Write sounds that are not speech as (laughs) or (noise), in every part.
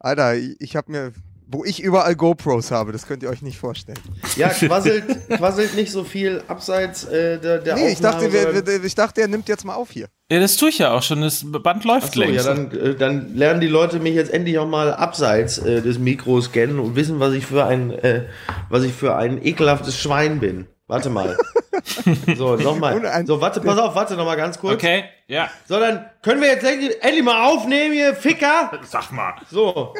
Alter, ich habe mir, wo ich überall GoPros habe, das könnt ihr euch nicht vorstellen. Ja, quasselt, quasselt nicht so viel abseits äh, der, der Nee, ich dachte, sondern- wir, ich dachte, er nimmt jetzt mal auf hier. Ja, das tue ich ja auch schon. Das Band läuft Achso, ja, längst. dann, äh, dann lernen die Leute mich jetzt endlich auch mal abseits äh, des Mikros kennen und wissen, was ich für ein, äh, was ich für ein ekelhaftes Schwein bin. Warte mal. (laughs) (laughs) so, nochmal. So, warte, pass auf, warte nochmal ganz kurz. okay, ja. So, dann können wir jetzt endlich, endlich mal aufnehmen hier, Ficker. Sag mal. So.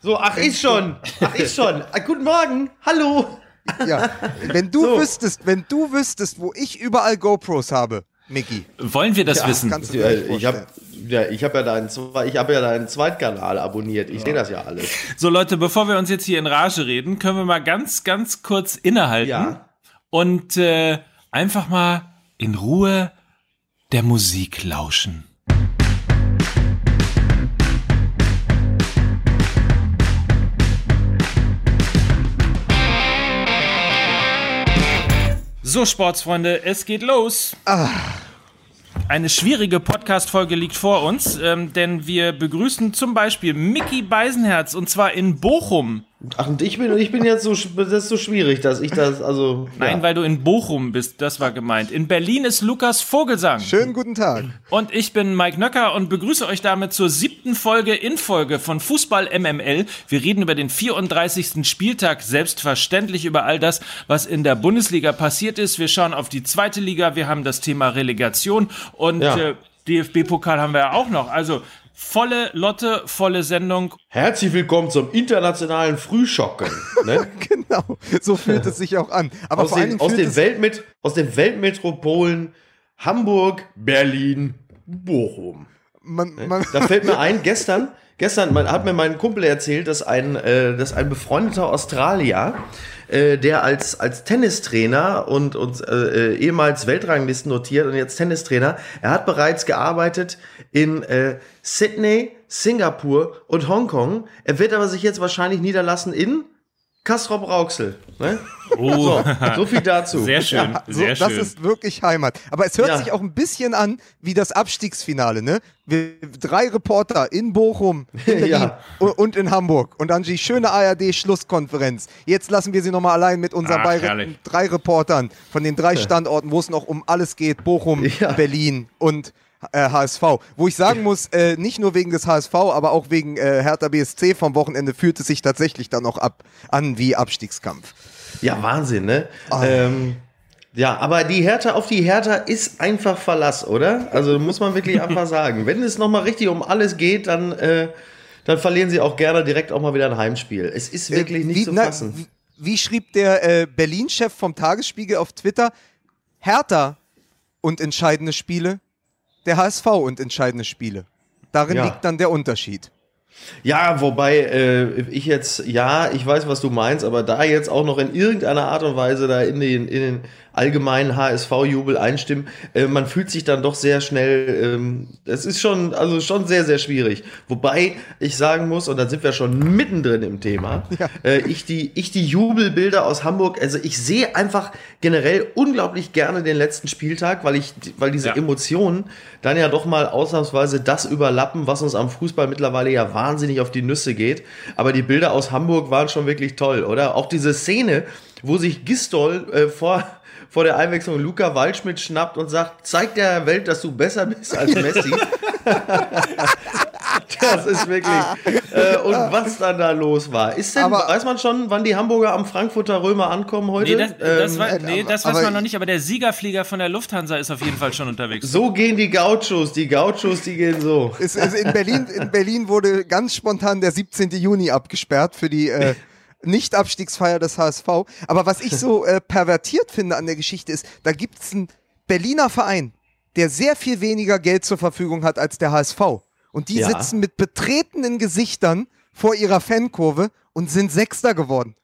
So, ach, ist schon. Ach, ist schon. Ah, guten Morgen. Hallo. Ja, wenn du So. wüsstest, wenn du wüsstest, wo ich überall GoPros habe, Mickey, Wollen wir das wissen? kannst du Ja, dir nicht ich habe ja, ich hab ja deinen, ich hab ja deinen Zweitkanal abonniert. Ich sehe das ja alles. So Leute, bevor wir uns jetzt hier in Rage reden, können wir mal ganz, ganz kurz innehalten Ja. Und äh, einfach mal in Ruhe der Musik lauschen. So, Sportsfreunde, es geht los. Eine schwierige Podcast-Folge liegt vor uns, ähm, denn wir begrüßen zum Beispiel Mickey Beisenherz und zwar in Bochum. Ach, und ich bin, ich bin jetzt so, das ist so schwierig, dass ich das, also. Nein, ja. weil du in Bochum bist, das war gemeint. In Berlin ist Lukas Vogelsang. Schönen guten Tag. Und ich bin Mike Nöcker und begrüße euch damit zur siebten Folge in Folge von Fußball MML. Wir reden über den 34. Spieltag, selbstverständlich über all das, was in der Bundesliga passiert ist. Wir schauen auf die zweite Liga, wir haben das Thema Relegation und Ja. äh, DFB-Pokal haben wir ja auch noch. Also volle Lotte, volle Sendung. Herzlich willkommen zum internationalen Frühschocken. Ne? (laughs) Genau, so fühlt es sich auch an. Aber aus, den, aus, den Weltmet aus den Weltmetropolen Hamburg, Berlin, Bochum. man, man, Da fällt mir (laughs) ein, gestern, gestern hat mir mein Kumpel erzählt, dass ein, äh, dass ein befreundeter Australier, äh, der als, als Tennistrainer und, und äh, äh, ehemals Weltranglisten notiert und jetzt Tennistrainer, er hat bereits gearbeitet in äh, Sydney, Singapur und Hongkong. Er wird aber sich jetzt wahrscheinlich niederlassen in Kastrop Rauxel. Ne? Oh, So, so viel (laughs) dazu. sehr schön, so, sehr das schön. ist wirklich Heimat. Aber es hört Ja. sich auch ein bisschen an wie das Abstiegsfinale, ne? Wir, drei Reporter in Bochum, in (laughs) Ja. und in Hamburg. Und dann die schöne ARD-Schlusskonferenz. Jetzt lassen wir sie nochmal allein mit unseren Ach, bei, herrlich. drei Reportern von den drei Standorten, wo es noch um alles geht. Bochum, Ja. Berlin und äh, HSV. Wo ich sagen muss, äh, nicht nur wegen des HSV, aber auch wegen äh, Hertha BSC vom Wochenende fühlt es sich tatsächlich dann auch ab, an wie Abstiegskampf. Ja, Wahnsinn, ne? Ah. Ähm, ja, aber die Hertha auf die Hertha ist einfach Verlass, oder? Also muss man wirklich einfach (laughs) sagen. Wenn es nochmal richtig um alles geht, dann, äh, dann verlieren sie auch gerne direkt auch mal wieder ein Heimspiel. Es ist wirklich Äh, nicht wie, zu na, fassen. Wie, wie schrieb der äh, Berlin-Chef vom Tagesspiegel auf Twitter? Hertha und entscheidende Spiele, der HSV und entscheidende Spiele. Darin Ja. liegt dann der Unterschied. Ja, wobei äh, ich jetzt, ja, ich weiß, was du meinst, aber da jetzt auch noch in irgendeiner Art und Weise da in den, in den allgemeinen HSV-Jubel einstimmen, äh, man fühlt sich dann doch sehr schnell, ähm, es ist schon, also schon sehr, sehr schwierig. Wobei ich sagen muss, und da sind wir schon mittendrin im Thema, äh, ich, die, ich die Jubelbilder aus Hamburg, also ich sehe einfach generell unglaublich gerne den letzten Spieltag, weil ich, weil diese Ja. Emotionen dann ja doch mal ausnahmsweise das überlappen, was uns am Fußball mittlerweile ja wahnsinnig auf die Nüsse geht. Aber die Bilder aus Hamburg waren schon wirklich toll, oder? Auch diese Szene, wo sich Gistol äh, vor, vor der Einwechslung Luca Waldschmidt schnappt und sagt, zeig der Welt, dass du besser bist als (laughs) Messi. das ist wirklich. Äh, und was dann da los war. Ist denn, Aber- weiß man schon, wann die Hamburger am Frankfurter Römer ankommen heute? Nee, das, das, Ähm, war, nee, das weiß man noch nicht, aber der Siegerflieger von der Lufthansa ist auf jeden Fall schon unterwegs. so gehen die Gauchos, die Gauchos, die gehen so. Es, es, in, Berlin, in Berlin wurde ganz spontan der 17. Juni abgesperrt für die äh, (laughs) Nicht-Abstiegsfeier des HSV. Aber was ich so äh, pervertiert finde an der Geschichte ist, da gibt es einen Berliner Verein, der sehr viel weniger Geld zur Verfügung hat als der HSV. Und die Ja. sitzen mit betretenen Gesichtern vor ihrer Fankurve und sind Sechster geworden.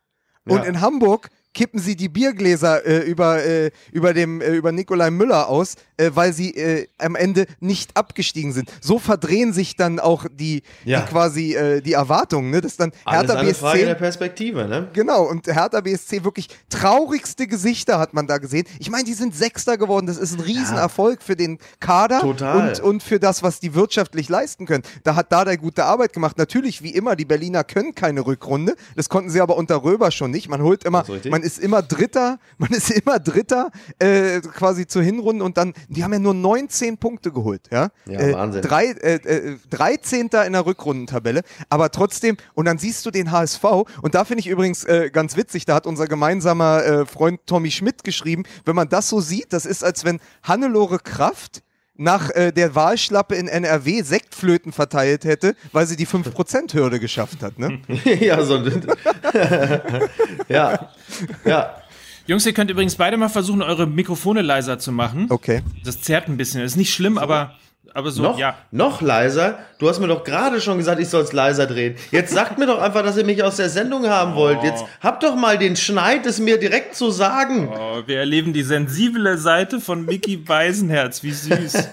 Und Ja. in Hamburg kippen sie die Biergläser äh, über, äh, über, dem, äh, über Nikolai Müller aus, äh, weil sie äh, am Ende nicht abgestiegen sind. So verdrehen sich dann auch die, Ja. die quasi äh, die Erwartungen, ne? dass dann Alles Hertha eine Frage der BSC Perspektive, ne? Genau, und Hertha BSC wirklich traurigste Gesichter hat man da gesehen. Ich meine, die sind Sechster geworden. Das ist ein Riesenerfolg für den Kader Total. Und, und für das, was die wirtschaftlich leisten können. Da hat Dada gute Arbeit gemacht. Natürlich, wie immer, die Berliner können keine Rückrunde. Das konnten sie aber unter Röber schon nicht. Man holt immer, richtig. Man ist immer Dritter, man ist immer Dritter äh, quasi zur Hinrunde und dann, die haben ja nur 19 Punkte geholt. Ja, Ja, äh, Wahnsinn. Drei, äh, äh, 13. in der Rückrundentabelle, aber trotzdem, und dann siehst du den HSV, und da finde ich übrigens äh, ganz witzig, da hat unser gemeinsamer äh, Freund Tommy Schmidt geschrieben, wenn man das so sieht, das ist, als wenn Hannelore Kraft nach äh, der Wahlschlappe in NRW Sektflöten verteilt hätte, weil sie die 5%-Hürde geschafft hat. Ne? (laughs) ja, so. (laughs) ja. Ja. Jungs, ihr könnt übrigens beide mal versuchen, eure Mikrofone leiser zu machen. Okay. Das zerrt ein bisschen. Das ist nicht schlimm, aber, aber so, Noch, ja. noch leiser? Du hast mir doch gerade schon gesagt, ich soll es leiser drehen. Jetzt sagt mir doch einfach, dass ihr mich aus der Sendung haben wollt. Jetzt habt doch mal den Schneid, es mir direkt zu sagen. Oh, wir erleben die sensible Seite von Mickey Beisenherz. Wie süß. (laughs)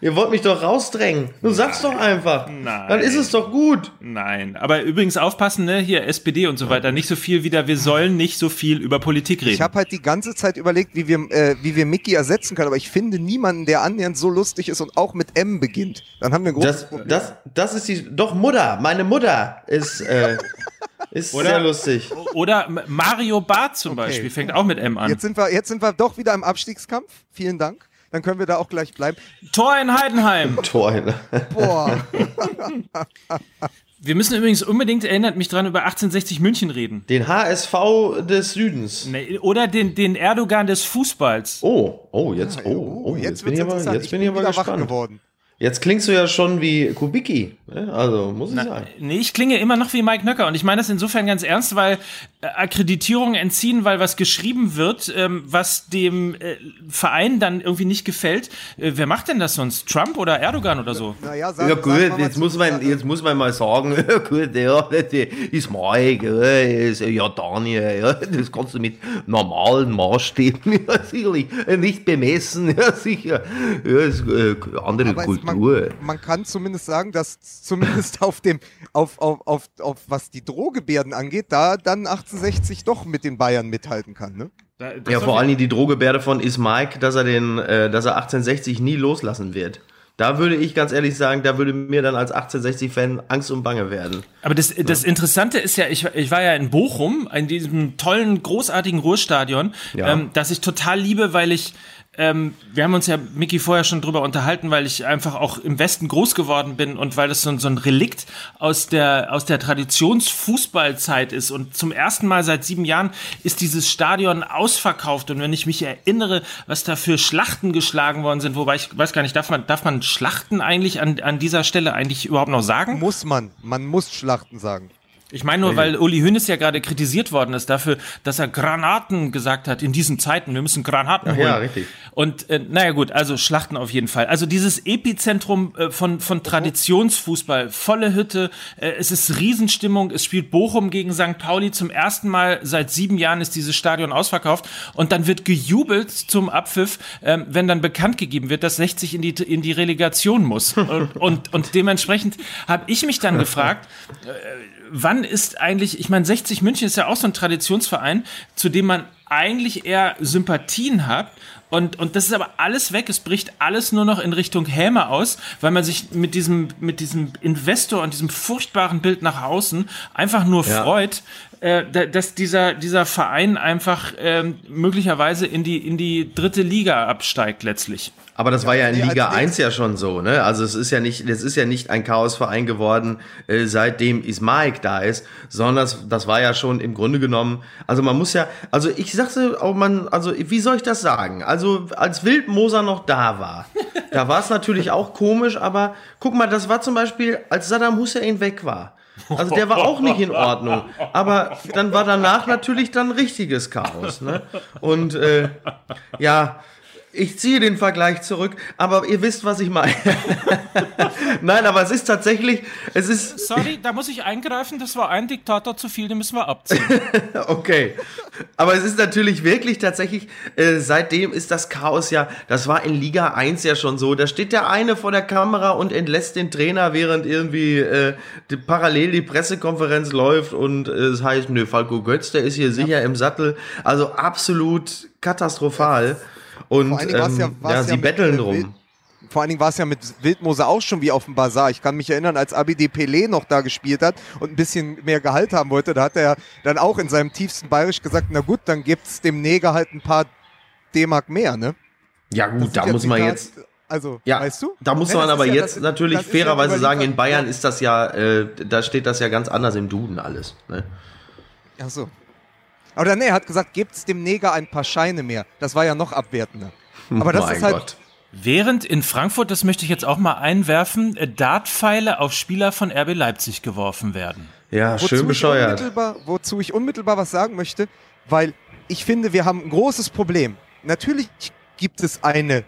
Ihr wollt mich doch rausdrängen. Du sagst doch einfach. Nein. Dann ist es doch gut. Nein. Aber übrigens aufpassen, ne? Hier SPD und so weiter. Nicht so viel wieder. Wir sollen nicht so viel über Politik reden. Ich habe halt die ganze Zeit überlegt, wie wir, äh, wie wir Mickey ersetzen können, aber ich finde niemanden, der annähernd so lustig ist und auch mit M beginnt. Dann haben wir ein großes Das, Problem. das, das ist die. Doch, Mutter. Meine Mutter ist, äh, ist Oder? sehr lustig. Oder Mario Barth zum Beispiel. Fängt auch mit M an. Jetzt sind, wir, jetzt sind wir doch wieder im Abstiegskampf. Vielen Dank. Dann können wir da auch gleich bleiben. Tor in Heidenheim. (laughs) Tor. ne? Boah. (laughs) Wir müssen übrigens unbedingt, erinnert mich dran, über 1860 München reden. Den HSV des Südens. Ne, Oder den, den Erdogan des Fußballs. Oh, oh, jetzt, oh, oh, jetzt, jetzt, bin ich aber, jetzt bin ich aber gespannt. geworden. Jetzt klingst du ja schon wie Kubicki. ne? Also, muss ich sagen. Nee, ich klinge immer noch wie Mike Nöcker und ich meine das insofern ganz ernst, weil äh, Akkreditierungen entziehen, weil was geschrieben wird, ähm, was dem äh, Verein dann irgendwie nicht gefällt. Äh, wer macht denn das sonst? Trump oder Erdogan oder so? Sag, Ja sag gut, mal was jetzt muss man, jetzt muss man mal sagen, (laughs) ja, gut, ja, das ist Mike, ja, ist, ja Daniel, ja, das kannst du mit normalen Maßstäben (laughs) ja, sicherlich nicht bemessen, (laughs) ja sicher, ja, ist äh, andere Aber es, Kultur. man, man kann zumindest sagen, dass zumindest auf dem, auf, auf, auf, auf was die Drohgebärden angeht, da dann 1860 doch mit den Bayern mithalten kann, ne? Da- Ja, vor Dingen die Drohgebärde von ist Mike, dass er den, äh, dass er 1860 nie loslassen wird. Da würde ich ganz ehrlich sagen, da würde mir dann als 1860-Fan Angst und Bange werden. Aber das, das Interessante ist ja, ich, ich war ja in Bochum, in diesem tollen, großartigen Ruhrstadion, Ja. ähm, das ich total liebe, weil ich, ähm, wir haben uns ja, Micky, vorher schon drüber unterhalten, weil ich einfach auch im Westen groß geworden bin und weil das so, ein- so ein Relikt aus der, aus der Traditionsfußballzeit ist. Und zum ersten Mal seit sieben Jahren ist dieses Stadion ausverkauft. Und wenn ich mich erinnere, was da für Schlachten geschlagen worden sind, wobei ich weiß gar nicht, darf man, darf man Schlachten eigentlich an, an dieser Stelle eigentlich überhaupt noch sagen? Muss man. Man muss Schlachten sagen. Ich meine nur, weil Uli Hoeneß ja gerade kritisiert worden ist dafür, dass er Granaten gesagt hat in diesen Zeiten. Wir müssen Granaten holen. ja, richtig. Und äh, naja gut, also Schlachten auf jeden Fall. Also dieses Epizentrum äh, von, von Traditionsfußball, volle Hütte, äh, es ist Riesenstimmung, es spielt Bochum gegen St. Pauli. Zum ersten Mal seit sieben Jahren ist dieses Stadion ausverkauft und dann wird gejubelt zum Abpfiff, ähm, wenn dann bekannt gegeben wird, dass 60 in die, in die Relegation muss. Und, und, und dementsprechend habe ich mich dann (laughs) gefragt, wann ist eigentlich, ich meine, 60 München ist ja auch so ein Traditionsverein, zu dem man eigentlich eher Sympathien hat. Und, und das ist aber alles weg. Es bricht alles nur noch in Richtung Häme aus, weil man sich mit diesem, mit diesem Investor und diesem furchtbaren Bild nach außen einfach nur Ja. freut, äh, da- dass dieser, dieser Verein einfach ähm, möglicherweise in die, in die dritte Liga absteigt letztlich. Aber das war ja in Liga als 1 ja schon so, ne? Also es ist ja nicht, es ist ja nicht ein Chaosverein geworden, äh, seitdem Ismaik da ist, sondern das, das war ja schon im Grunde genommen, also man muss ja, also ich sagte auch man, also wie soll ich das sagen? Also als Wildmoser noch da war, da war es natürlich auch komisch, aber guck mal, das war zum Beispiel, als Saddam Hussein weg war. Also der war auch nicht in Ordnung. Aber dann war danach natürlich dann richtiges Chaos. Ne? Und äh, ja, Ich ziehe den Vergleich zurück, aber ihr wisst, was ich meine. (laughs) Nein, aber es ist tatsächlich, es ist, Sorry, da muss ich eingreifen, das war ein Diktator zu viel, den müssen wir abziehen. (laughs) okay. Aber es ist natürlich wirklich tatsächlich, äh, seitdem ist das Chaos ja, das war in Liga 1 ja schon so. Da steht der eine vor der Kamera und entlässt den Trainer, während irgendwie äh, die, parallel die Pressekonferenz läuft und äh, es heißt, nö, Falco Götz, der ist hier sicher im Sattel. Also absolut katastrophal. Und Vor allen Dingen war's ähm, ja- ja, sie ja mit, betteln äh, drum. Vor allen Dingen war es ja mit Wildmose auch schon wie auf dem Bazar. Ich kann mich erinnern, als Abidi Pelé noch da gespielt hat und ein bisschen mehr Gehalt haben wollte, da hat er dann auch in seinem tiefsten Bayerisch gesagt, na gut, dann gibt's dem Neger halt ein paar D-Mark mehr, ne? Ja gut, da muss man jetzt, Also, Ja, weißt du? da muss Ne, man aber ja- jetzt das- natürlich das ist ja fairerweise sagen, in Bayern ist das ja, äh, da steht das ja ganz anders im Duden alles. Ne? Ach so. Oder nee, er hat gesagt, gibt's dem Neger ein paar Scheine mehr. Das war ja noch abwertender. Aber das mein ist halt, Gott. Während in Frankfurt, das möchte ich jetzt auch mal einwerfen, äh, Dartpfeile auf Spieler von RB Leipzig geworfen werden. Ja, wozu schön ich, bescheuert. unmittelbar, wozu ich unmittelbar was sagen möchte, weil ich finde, wir haben ein großes Problem. Natürlich gibt es eine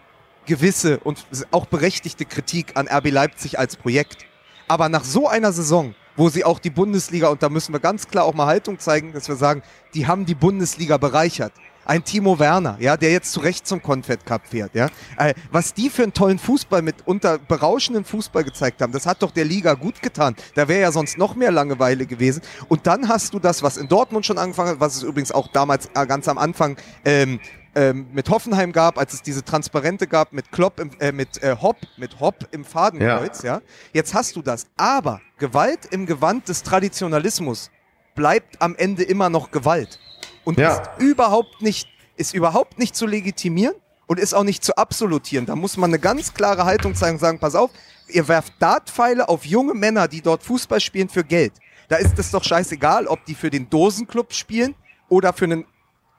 gewisse und auch berechtigte Kritik an RB Leipzig als Projekt. Aber nach so einer Saison, wo sie auch die Bundesliga, und da müssen wir ganz klar auch mal Haltung zeigen, dass wir sagen, die haben die Bundesliga bereichert. Ein Timo Werner, ja, der jetzt zu Recht zum Confed Cup fährt, ja. Äh, was die für einen tollen Fußball mit unter berauschendem Fußball gezeigt haben, das hat doch der Liga gut getan. Da wäre ja sonst noch mehr Langeweile gewesen. Und dann hast du das, was in Dortmund schon angefangen hat, was es übrigens auch damals äh, ganz am Anfang ähm, ähm, mit Hoffenheim gab, als es diese Transparente gab mit Klopp, im, äh, mit äh, Hopp, mit Hopp im Fadenkreuz, ja. Jetzt hast du das. Aber Gewalt im Gewand des Traditionalismus bleibt am Ende immer noch Gewalt. Und Ja. ist überhaupt nicht, ist überhaupt nicht zu legitimieren und ist auch nicht zu absolutieren. Da muss man eine ganz klare Haltung zeigen und sagen, pass auf, ihr werft Dartpfeile auf junge Männer, die dort Fußball spielen für Geld. Da ist es doch scheißegal, ob die für den Dosenclub spielen oder für einen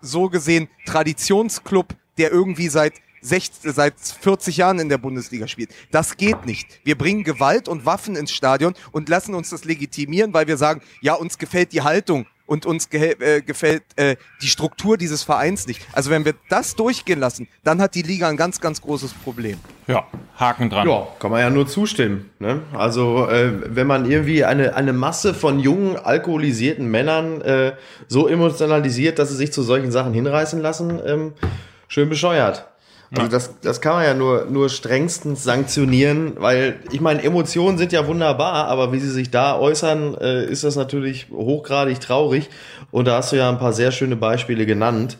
so gesehen Traditionsclub, der irgendwie seit 60, seit 40 Jahren in der Bundesliga spielt. Das geht nicht. Wir bringen Gewalt und Waffen ins Stadion und lassen uns das legitimieren, weil wir sagen, ja, uns gefällt die Haltung und uns ge äh, gefällt äh, die Struktur dieses Vereins nicht. Also wenn wir das durchgehen lassen, dann hat die Liga ein ganz, ganz großes Problem. Ja, Haken dran. Ja, kann man ja nur zustimmen. Ne? Also, äh, wenn man irgendwie eine, eine Masse von jungen, alkoholisierten Männern äh, so emotionalisiert, dass sie sich zu solchen Sachen hinreißen lassen, ähm, schön bescheuert. Also das, das kann man ja nur, nur strengstens sanktionieren, weil ich meine, Emotionen sind ja wunderbar, aber wie sie sich da äußern, äh, ist das natürlich hochgradig traurig. Und da hast du ja ein paar sehr schöne Beispiele genannt.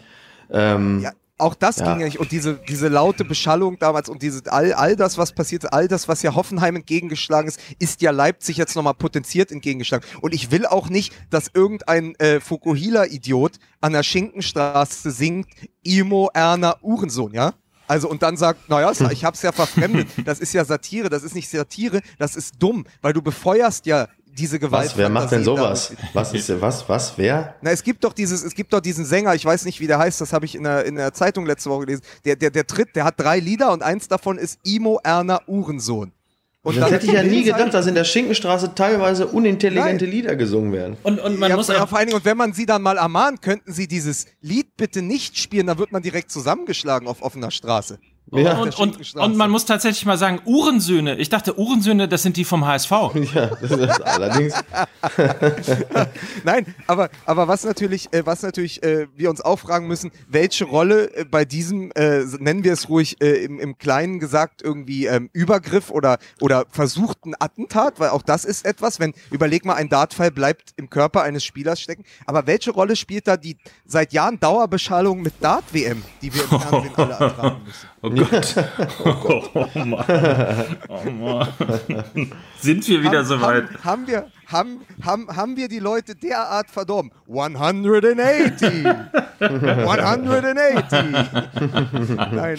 Ähm, Ja, auch das Ja. ging ja nicht. Und diese, diese laute Beschallung damals und diese, all, all das, was passiert, all das, was ja Hoffenheim entgegengeschlagen ist, ist ja Leipzig jetzt nochmal potenziert entgegengeschlagen. Und ich will auch nicht, dass irgendein äh, Fukuhila-Idiot an der Schinkenstraße singt, Imo Erna Uhrensohn, ja? Also und dann sagt, naja, ich hab's ja verfremdet. (laughs) Das ist ja Satire, das ist nicht Satire, das ist dumm, weil du befeuerst ja diese Gewalt. was, wer macht denn sowas? Was ist was, was, wer? Na, es gibt doch dieses, es gibt doch diesen Sänger, ich weiß nicht, wie der heißt, das habe ich in der, in der Zeitung letzte Woche gelesen. Der, der, der tritt, der hat drei Lieder und eins davon ist Imo Erna Uhrensohn. Und Das dann hätte ich ja nie gedacht, dass in der Schinkenstraße teilweise unintelligente Nein. Lieder gesungen werden. Und, und man ja, muss ja, auch, vor allen Dingen, und wenn man sie dann mal ermahnt, könnten sie dieses Lied bitte nicht spielen, dann wird man direkt zusammengeschlagen auf offener Straße. Ja. und, und, und man muss tatsächlich mal sagen, Uhrensöhne. Ich dachte, Uhrensöhne, das sind die vom HSV. (laughs) Ja, das ist allerdings. (laughs) Nein, aber, aber was natürlich, äh, was natürlich äh, wir uns auch fragen müssen, welche Rolle äh, bei diesem, äh, nennen wir es ruhig äh, im, im Kleinen gesagt, irgendwie ähm, Übergriff oder, oder versuchten Attentat, weil auch das ist etwas, wenn, überleg mal, ein Dartpfeil bleibt im Körper eines Spielers stecken, aber welche Rolle spielt da die seit Jahren Dauerbeschallung mit Dart-WM, die wir im Fernsehen alle ertragen müssen? (laughs) Oh Gott. Oh Mann. Oh Mann. Sind wir wieder haben, soweit? Haben, haben, wir, haben, haben, haben wir die Leute derart verdorben? 180! 180! (laughs) Nein. (laughs)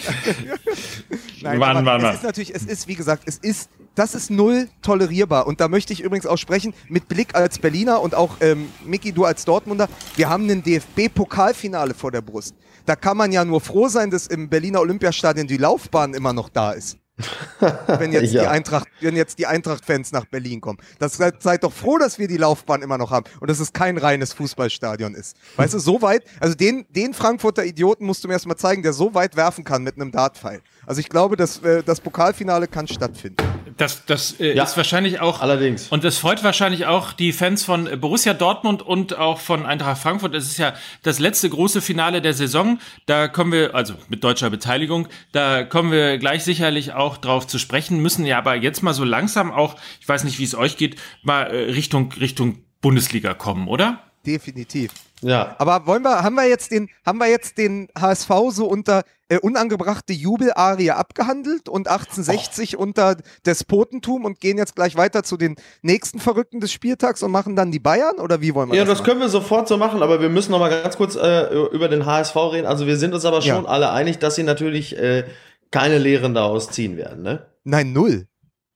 Nein, Mann, aber Mann, es Mann. ist natürlich, es ist, wie gesagt, es ist, das ist null tolerierbar. Und da möchte ich übrigens auch sprechen, mit Blick als Berliner und auch ähm, Micky, du als Dortmunder, wir haben ein DFB-Pokalfinale vor der Brust. Da kann man ja nur froh sein, dass im Berliner Olympiastadion die Laufbahn immer noch da ist. (laughs) wenn jetzt Ja. die Eintracht, wenn jetzt die Eintracht-Fans nach Berlin kommen. Das seid, seid doch froh, dass wir die Laufbahn immer noch haben und dass es kein reines Fußballstadion ist. Weißt du, so weit, also den, den Frankfurter Idioten musst du mir erstmal zeigen, der so weit werfen kann mit einem Dartpfeil. Also ich glaube, dass, äh, das Pokalfinale kann stattfinden. Das, das äh, Ja. ist wahrscheinlich auch. Allerdings. Und das freut wahrscheinlich auch die Fans von Borussia Dortmund und auch von Eintracht Frankfurt. Es ist ja das letzte große Finale der Saison. Da kommen wir, also mit deutscher Beteiligung, da kommen wir gleich sicherlich auch drauf zu sprechen, müssen ja aber jetzt mal so langsam auch, ich weiß nicht, wie es euch geht, mal äh, Richtung, Richtung Bundesliga kommen, oder? Definitiv. Ja. Aber wollen wir, haben wir jetzt den, haben wir jetzt den HSV so unter äh, unangebrachte Jubelarie abgehandelt und 1860 unter Despotentum und gehen jetzt gleich weiter zu den nächsten Verrückten des Spieltags und machen dann die Bayern oder wie wollen wir Ja, das das machen? können wir sofort so machen, aber wir müssen noch mal ganz kurz äh, über den HSV reden. Also wir sind uns aber schon Ja. alle einig, dass sie natürlich äh, keine Lehren daraus ziehen werden, ne? Nein, null.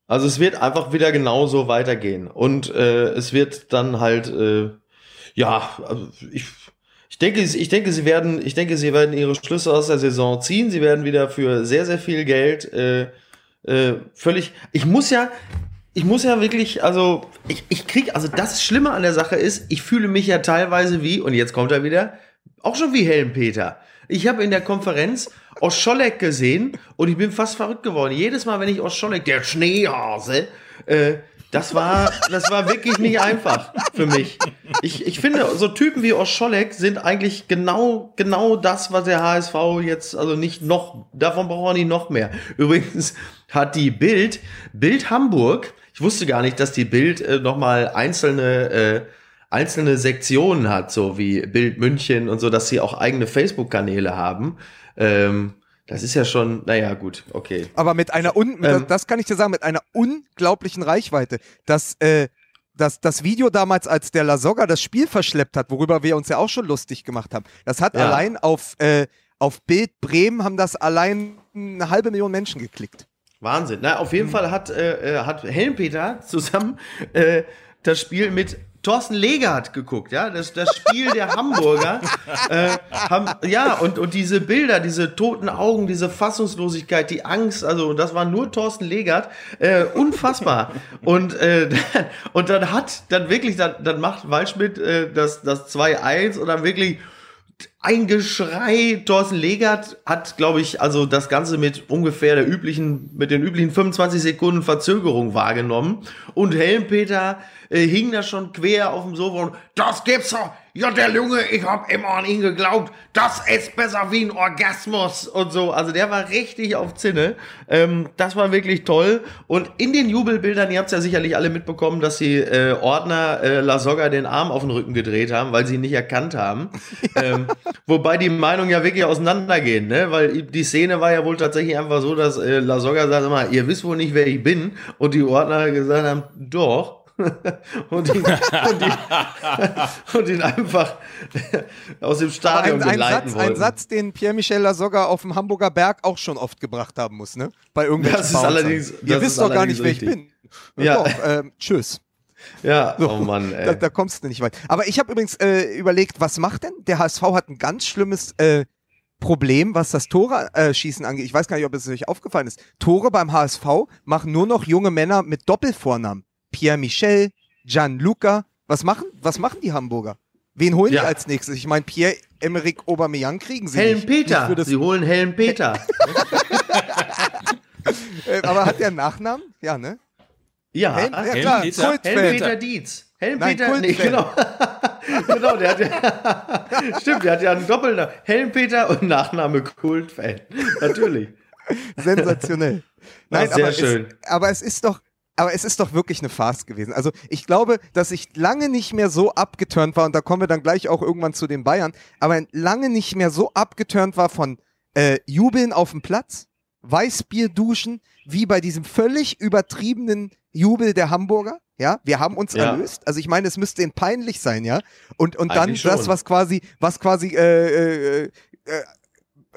Also es wird einfach wieder genauso weitergehen und äh, es wird dann halt äh, ja, also ich ich denke, ich denke, sie werden, ich denke, sie werden ihre Schlüsse aus der Saison ziehen. Sie werden wieder für sehr, sehr viel Geld äh, äh, völlig. Ich muss ja, ich muss ja wirklich, also ich, ich krieg, also das Schlimme an der Sache ist, ich fühle mich ja teilweise wie und jetzt kommt er wieder, auch schon wie Helmpeter. Ich habe in der Konferenz Oscholek gesehen und ich bin fast verrückt geworden. Jedes Mal, wenn ich Oscholek, der Schneehase, äh, das war, das war wirklich nicht einfach für mich. Ich, ich finde, so Typen wie Oscholek sind eigentlich genau, genau das, was der HSV jetzt, also nicht noch, davon brauchen nicht noch mehr. Übrigens hat die Bild, Bild Hamburg, ich wusste gar nicht, dass die Bild äh, nochmal einzelne, äh, einzelne Sektionen hat, so wie Bild München und so, dass sie auch eigene Facebook-Kanäle haben. Ähm, das ist ja schon, naja, gut, okay. Aber mit einer un Ähm. das, kann ich dir sagen, mit einer unglaublichen Reichweite. Das, äh, das, das Video damals, als der Lasogga das Spiel verschleppt hat, worüber wir uns ja auch schon lustig gemacht haben, das hat Ja. allein auf, äh, auf Bild Bremen haben das allein eine halbe Million Menschen geklickt. Wahnsinn. Na, auf jeden Fall hat, äh, äh, hat Helmpeter zusammen äh, das Spiel mit Thorsten Legert geguckt, ja, das, das Spiel der Hamburger, äh, haben, ja, und, und diese Bilder, diese toten Augen, diese Fassungslosigkeit, die Angst, also, das war nur Thorsten Legert, äh, unfassbar. Und, äh, (laughs) und dann hat, dann wirklich, dann, dann macht Waldschmidt äh, das, das 2-1 und dann wirklich, ein Geschrei. Thorsten Legert hat, glaube ich, also das Ganze mit ungefähr der üblichen, mit den üblichen 25 Sekunden Verzögerung wahrgenommen. Und Helmpeter äh, hing da schon quer auf dem Sofa und das gibt's doch. Ja, der Junge, ich hab immer an ihn geglaubt. Das ist besser wie ein Orgasmus und so. Also der war richtig auf Zinne. Ähm, das war wirklich toll. Und in den Jubelbildern, ihr habt ja sicherlich alle mitbekommen, dass die äh, Ordner äh, Lasogga den Arm auf den Rücken gedreht haben, weil sie ihn nicht erkannt haben. (laughs) ähm, wobei die Meinungen ja wirklich auseinandergehen, ne? Weil die Szene war ja wohl tatsächlich einfach so, dass äh, Lasogga sagt immer, ihr wisst wohl nicht, wer ich bin. Und die Ordner gesagt haben, doch. (laughs) und, ihn, und, ihn, (laughs) und ihn einfach aus dem Stadion Ein, ein, geleiten Satz, wollten. ein Satz, den Pierre-Michel Lasogga auf dem Hamburger Berg auch schon oft gebracht haben muss, ne? Bei irgendwelchen Das ist Bouncern. allerdings- Ihr das wisst ist doch gar nicht, wer ich bin. Ja. Doch, ähm, tschüss. Ja, So, oh Mann, ey. Da, da kommst du nicht weit. Aber ich habe übrigens äh, überlegt, was macht denn? Der HSV hat ein ganz schlimmes äh, Problem, was das Tore-Schießen angeht. Ich weiß gar nicht, ob es euch aufgefallen ist. Tore beim HSV machen nur noch junge Männer mit Doppelvornamen. Pierre Michel, Gianluca. Was machen, was machen die Hamburger? Wen holen Ja. die als nächstes? Ich meine, Pierre-Emerick Aubameyang kriegen sie Helm nicht. Nicht Peter. das, Sie holen Helm Peter. (laughs) äh, aber hat der einen Nachnamen? Ja, ne? Ja, Helm, ja Helm klar, Peter. Kultfan. Helm Peter Dietz. Helm Nein, Peter, nee, genau. (laughs) genau, der hat ja, (laughs) stimmt, der hat ja einen Doppelnamen. Helm Peter und Nachname Kultfan. Natürlich. Sensationell. Nein, Ah, sehr aber, schön. Es, aber es ist doch, aber es ist doch wirklich eine Farce gewesen. Also ich glaube, dass ich lange nicht mehr so abgeturnt war, und da kommen wir dann gleich auch irgendwann zu den Bayern, aber lange nicht mehr so abgeturnt war von äh, Jubeln auf dem Platz, Weißbier duschen, wie bei diesem völlig übertriebenen Jubel der Hamburger. Ja, wir haben uns Ja. erlöst. Also ich meine, es müsste ihnen peinlich sein, ja. Und, und dann Eigentlich das, schon. was quasi, was quasi äh, äh,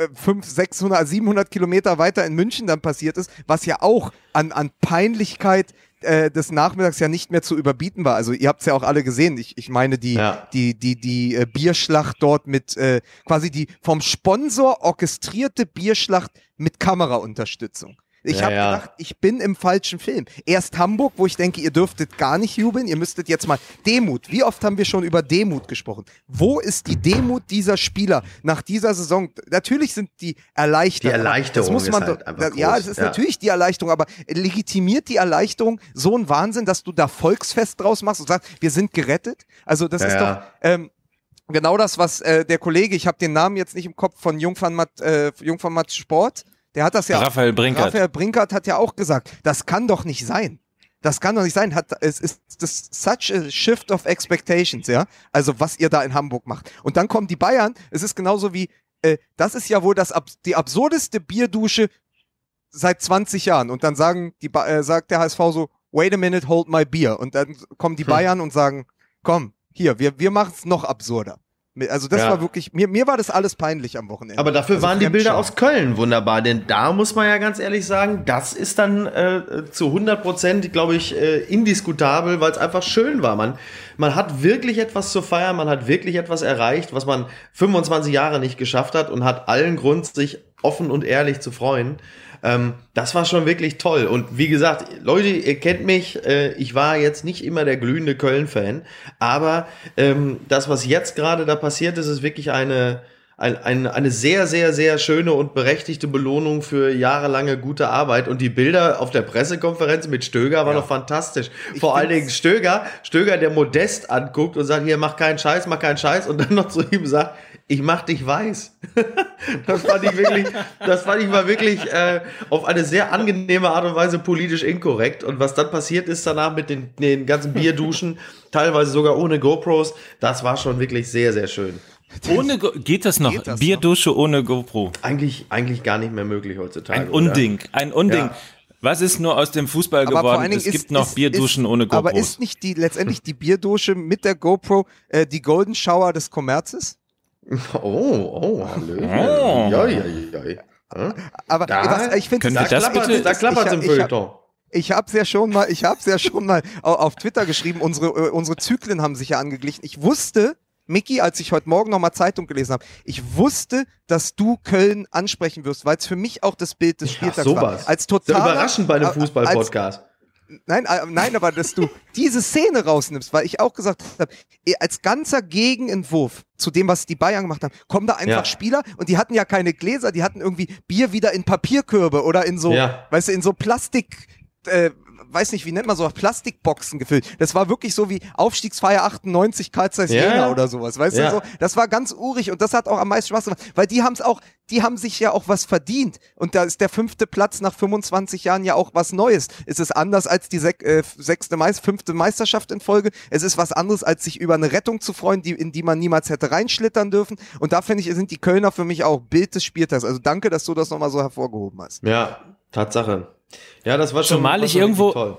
äh, äh, 500, 600, 700 Kilometer weiter in München dann passiert ist, was ja auch an, an Peinlichkeit äh, des Nachmittags ja nicht mehr zu überbieten war. Also ihr habt es ja auch alle gesehen. Ich, ich meine die, Ja. die, die, die äh, Bierschlacht dort mit äh, quasi die vom Sponsor orchestrierte Bierschlacht mit Kameraunterstützung. Ich Ja, habe ja. gedacht, ich bin im falschen Film. Erst Hamburg, wo ich denke, ihr dürftet gar nicht jubeln, ihr müsstet jetzt mal Demut. Wie oft haben wir schon über Demut gesprochen? Wo ist die Demut dieser Spieler nach dieser Saison? Natürlich sind die erleichtert. Die Erleichterung das muss man ist halt da, Ja, groß, es ist ja. natürlich die Erleichterung, aber legitimiert die Erleichterung so ein Wahnsinn, dass du da Volksfest draus machst und sagst, wir sind gerettet? Also das ist doch ähm, genau das, was äh, der Kollege, ich habe den Namen jetzt nicht im Kopf von Jungfern Matt, äh, Jungfern Matt Sport, der hat das ja Raphael Brinkert. Raphael Brinkert hat ja auch gesagt, das kann doch nicht sein. Das kann doch nicht sein. Hat, es ist das such a shift of expectations, ja. Also was ihr da in Hamburg macht. Und dann kommen die Bayern. Es ist genauso wie, äh, das ist ja wohl das die absurdeste Bierdusche seit 20 Jahren. Und dann sagen die, äh, sagt der HSV so, wait a minute, hold my beer. Und dann kommen die Hm. Bayern und sagen, komm, hier, wir, wir machen es noch absurder. Also das Ja. war wirklich, mir, mir war das alles peinlich am Wochenende. Aber dafür Also waren die Bilder aus Köln wunderbar, denn da muss man ja ganz ehrlich sagen, das ist dann äh, zu 100 Prozent, glaube ich, äh, indiskutabel, weil es einfach schön war. Man, man hat wirklich etwas zu feiern, man hat wirklich etwas erreicht, was man 25 Jahre nicht geschafft hat und hat allen Grund, sich offen und ehrlich zu freuen. Ähm, das war schon wirklich toll. Und wie gesagt, Leute, ihr kennt mich, äh, ich war jetzt nicht immer der glühende Köln-Fan, aber ähm, das, was jetzt gerade da passiert ist, ist wirklich eine, ein, ein, eine sehr, sehr, sehr schöne und berechtigte Belohnung für jahrelange gute Arbeit. Und die Bilder auf der Pressekonferenz mit Stöger waren noch fantastisch. Vor allen Dingen Stöger, Stöger, der Modest anguckt und sagt, hier, mach keinen Scheiß, mach keinen Scheiß. Und dann noch zu ihm sagt, ich mach dich weiß. (laughs) das fand ich wirklich, das fand ich mal wirklich äh, auf eine sehr angenehme Art und Weise politisch inkorrekt. Und was dann passiert ist danach mit den, den ganzen Bierduschen, (laughs) teilweise sogar ohne GoPros, das war schon wirklich sehr, sehr schön. Ohne Go geht das noch? Geht das Bierdusche ohne GoPro. Eigentlich, eigentlich gar nicht mehr möglich heutzutage. Ein oder? Unding, ein Unding. Ja. Was ist nur aus dem Fußball Aber geworden? Es ist, gibt noch ist, Bierduschen ist, ohne GoPros. Aber ist nicht die letztendlich die Bierdusche mit der GoPro äh, die Golden Shower des Kommerzes? (laughs) Oh, oh, Hallöchen. Oh. Ja, ja, ja, ja. Aber Da- was, ich finde Da das klappert bitte- da klappert's Ich- im Feuilleton. Ich habe es ja schon mal, ich habe es ja schon mal au- auf Twitter geschrieben. Unsere äh, unsere Zyklen haben sich ja angeglichen. Ich wusste, Micky, als ich heute Morgen noch mal Zeitung gelesen habe, ich wusste, dass du Köln ansprechen wirst, weil es für mich auch das Bild des Ja, Spieltags sowas. war. Als ja total überraschend bei einem als- Fußball-Podcast. Nein, äh, nein, aber dass du diese Szene rausnimmst, weil ich auch gesagt habe, eh, als ganzer Gegenentwurf zu dem, was die Bayern gemacht haben, kommen da einfach Ja. Spieler und die hatten ja keine Gläser, die hatten irgendwie Bier wieder in Papierkörbe oder in so, Ja. weißt du, in so Plastik, äh, weiß nicht, wie nennt man so, Plastikboxen gefüllt. Das war wirklich so wie Aufstiegsfeier 98 Karl Zeiss Ja, oder sowas, weißt Ja. du, so. Das war ganz urig und das hat auch am meisten Spaß gemacht, weil die haben es auch, die haben sich ja auch was verdient und da ist der fünfte Platz nach 25 Jahren ja auch was Neues. Es ist anders als die sek äh, sechste, Meist fünfte Meisterschaft in Folge. Es ist was anderes, als sich über eine Rettung zu freuen, die, in die man niemals hätte reinschlittern dürfen. Und da finde ich, sind die Kölner für mich auch Bild des Spieltags. Also danke, dass du das nochmal so hervorgehoben hast. Ja, Tatsache. Ja, das war schon, Zumal war ich schon irgendwo- toll.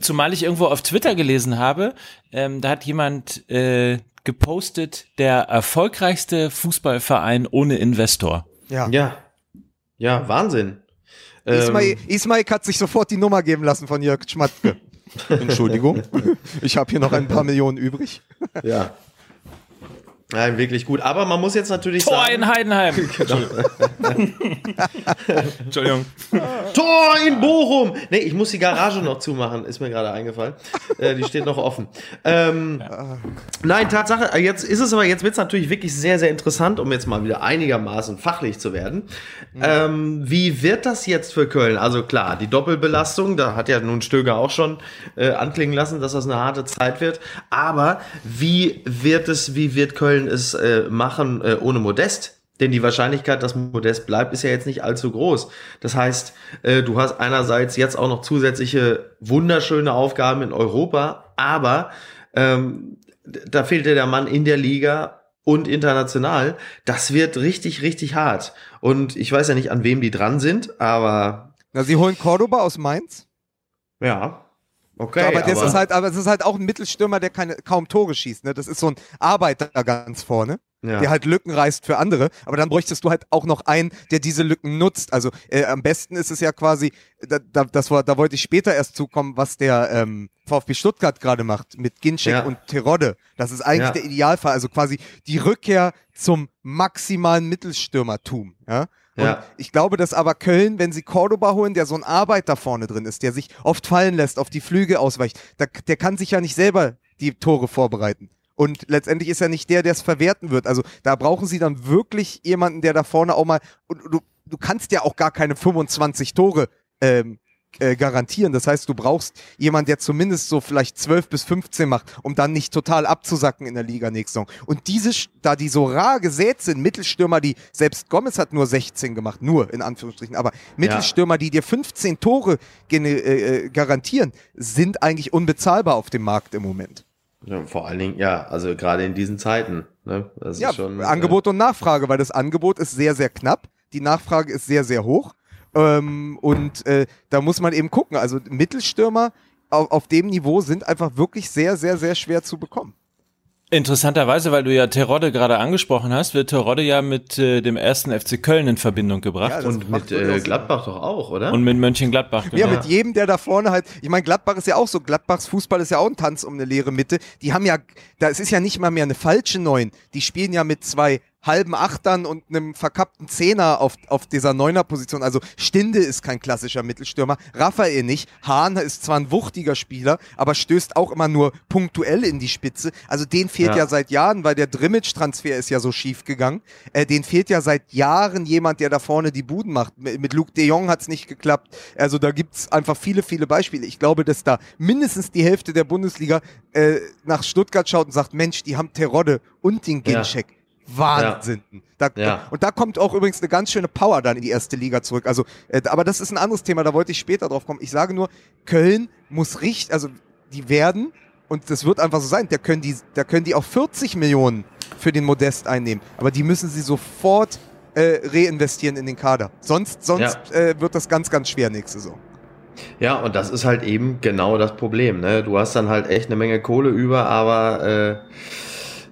Zumal ich irgendwo auf Twitter gelesen habe, ähm, da hat jemand äh, gepostet, der erfolgreichste Fußballverein ohne Investor. Ja. Ja. Ja, Wahnsinn. Ismail, Ähm, Ismail hat sich sofort die Nummer geben lassen von Jörg Schmatke. (laughs) Entschuldigung. Ich habe hier noch ein paar Millionen übrig. ja. Nein, wirklich gut. Aber man muss jetzt natürlich Tor sagen, in Heidenheim. (laughs) Entschuldigung. (laughs) Tor in Bochum! Nee, ich muss die Garage noch zumachen, ist mir gerade eingefallen. Äh, die steht noch offen. Ähm, Nein, Tatsache, äh, jetzt ist es aber, jetzt wird es natürlich wirklich sehr, sehr interessant, um jetzt mal wieder einigermaßen fachlich zu werden. Ähm, wie wird das jetzt für Köln? Also klar, die Doppelbelastung, da hat ja nun Stöger auch schon äh, anklingen lassen, dass das eine harte Zeit wird. Aber wie wird es, wie wird Köln es äh, machen äh, ohne Modest? Denn die Wahrscheinlichkeit, dass Modest bleibt, ist ja jetzt nicht allzu groß. Das heißt, äh, du hast einerseits jetzt auch noch zusätzliche wunderschöne Aufgaben in Europa, aber ähm, da fehlt dir der Mann in der Liga und international. Das wird richtig, richtig hart. Und ich weiß ja nicht, an wem die dran sind, aber Na, sie holen Cordoba aus Mainz. ja. Okay, aber das ist halt, aber es ist halt auch ein Mittelstürmer, der keine, kaum Tore schießt. Ne? Das ist so ein Arbeiter ganz vorne, ja. der halt Lücken reißt für andere. Aber dann bräuchtest du halt auch noch einen, der diese Lücken nutzt. Also äh, am besten ist es ja quasi, da, da, das war, da wollte ich später erst zukommen, was der ähm, VfB Stuttgart gerade macht mit Ginczek Ja. und Terodde. Das ist eigentlich Ja. der Idealfall. Also quasi die Rückkehr zum maximalen Mittelstürmertum. Ja? Ja. Und ich glaube, dass aber Köln, wenn sie Cordoba holen, der so ein Arbeiter vorne drin ist, der sich oft fallen lässt, auf die Flüge ausweicht, da, der kann sich ja nicht selber die Tore vorbereiten. Und letztendlich ist er nicht der, der es verwerten wird. Also da brauchen sie dann wirklich jemanden, der da vorne auch mal. Und du, du kannst ja auch gar keine 25 Tore ähm, äh, garantieren. Das heißt, du brauchst jemanden, der zumindest so vielleicht 12 bis 15 macht, um dann nicht total abzusacken in der Liga nächste Saison. Und diese, da die so rar gesät sind, Mittelstürmer, die, selbst Gomez hat nur 16 gemacht, nur in Anführungsstrichen, aber Mittelstürmer, die dir 15 Tore äh, äh, garantieren, sind eigentlich unbezahlbar auf dem Markt im Moment. Ja, vor allen Dingen, ja, also gerade in diesen Zeiten. Ne? Ja, schon, äh, Angebot und Nachfrage, weil das Angebot ist sehr, sehr knapp, die Nachfrage ist sehr, sehr hoch. Ähm, und äh, da muss man eben gucken. Also Mittelstürmer auf, auf dem Niveau sind einfach wirklich sehr, sehr, sehr schwer zu bekommen. Interessanterweise, weil du ja Terodde gerade angesprochen hast, wird Terodde ja mit äh, dem ersten FC Köln in Verbindung gebracht Ja, Und mit äh. Gladbach doch auch, oder? und mit Mönchengladbach. Ja, genau. mit jedem, der da vorne halt, ich meine, Gladbach ist ja auch so, Gladbachs Fußball ist ja auch ein Tanz um eine leere Mitte. Die haben ja, da es ist ja nicht mal mehr eine falsche Neun. Die spielen ja mit zwei halben Achtern und einem verkappten Zehner auf, auf dieser Neuner-Position. Also Stinde ist kein klassischer Mittelstürmer, Raphael nicht. Hahn ist zwar ein wuchtiger Spieler, aber stößt auch immer nur punktuell in die Spitze. Also den fehlt ja, Ja. seit Jahren, weil der Drimmitsch-Transfer ist ja so schief gegangen. Äh, den fehlt ja seit Jahren jemand, der da vorne die Buden macht. Mit, mit Luke de Jong hat's nicht geklappt. Also da gibt's einfach viele, viele Beispiele. Ich glaube, dass da mindestens die Hälfte der Bundesliga äh, nach Stuttgart schaut und sagt, Mensch, die haben Terodde und den Ja. Wahnsinn. Da, Ja. Und da kommt auch übrigens eine ganz schöne Power dann in die erste Liga zurück. Also, äh, aber das ist ein anderes Thema, da wollte ich später drauf kommen. Ich sage nur, Köln muss richtig, also die werden, und das wird einfach so sein, da können die, da können die auch 40 Millionen für den Modest einnehmen. Aber die müssen sie sofort äh, reinvestieren in den Kader. Sonst, sonst äh, wird das ganz, ganz schwer nächste Saison. Ja, und das ist halt eben genau das Problem. Ne? Du hast dann halt echt eine Menge Kohle über, aber äh,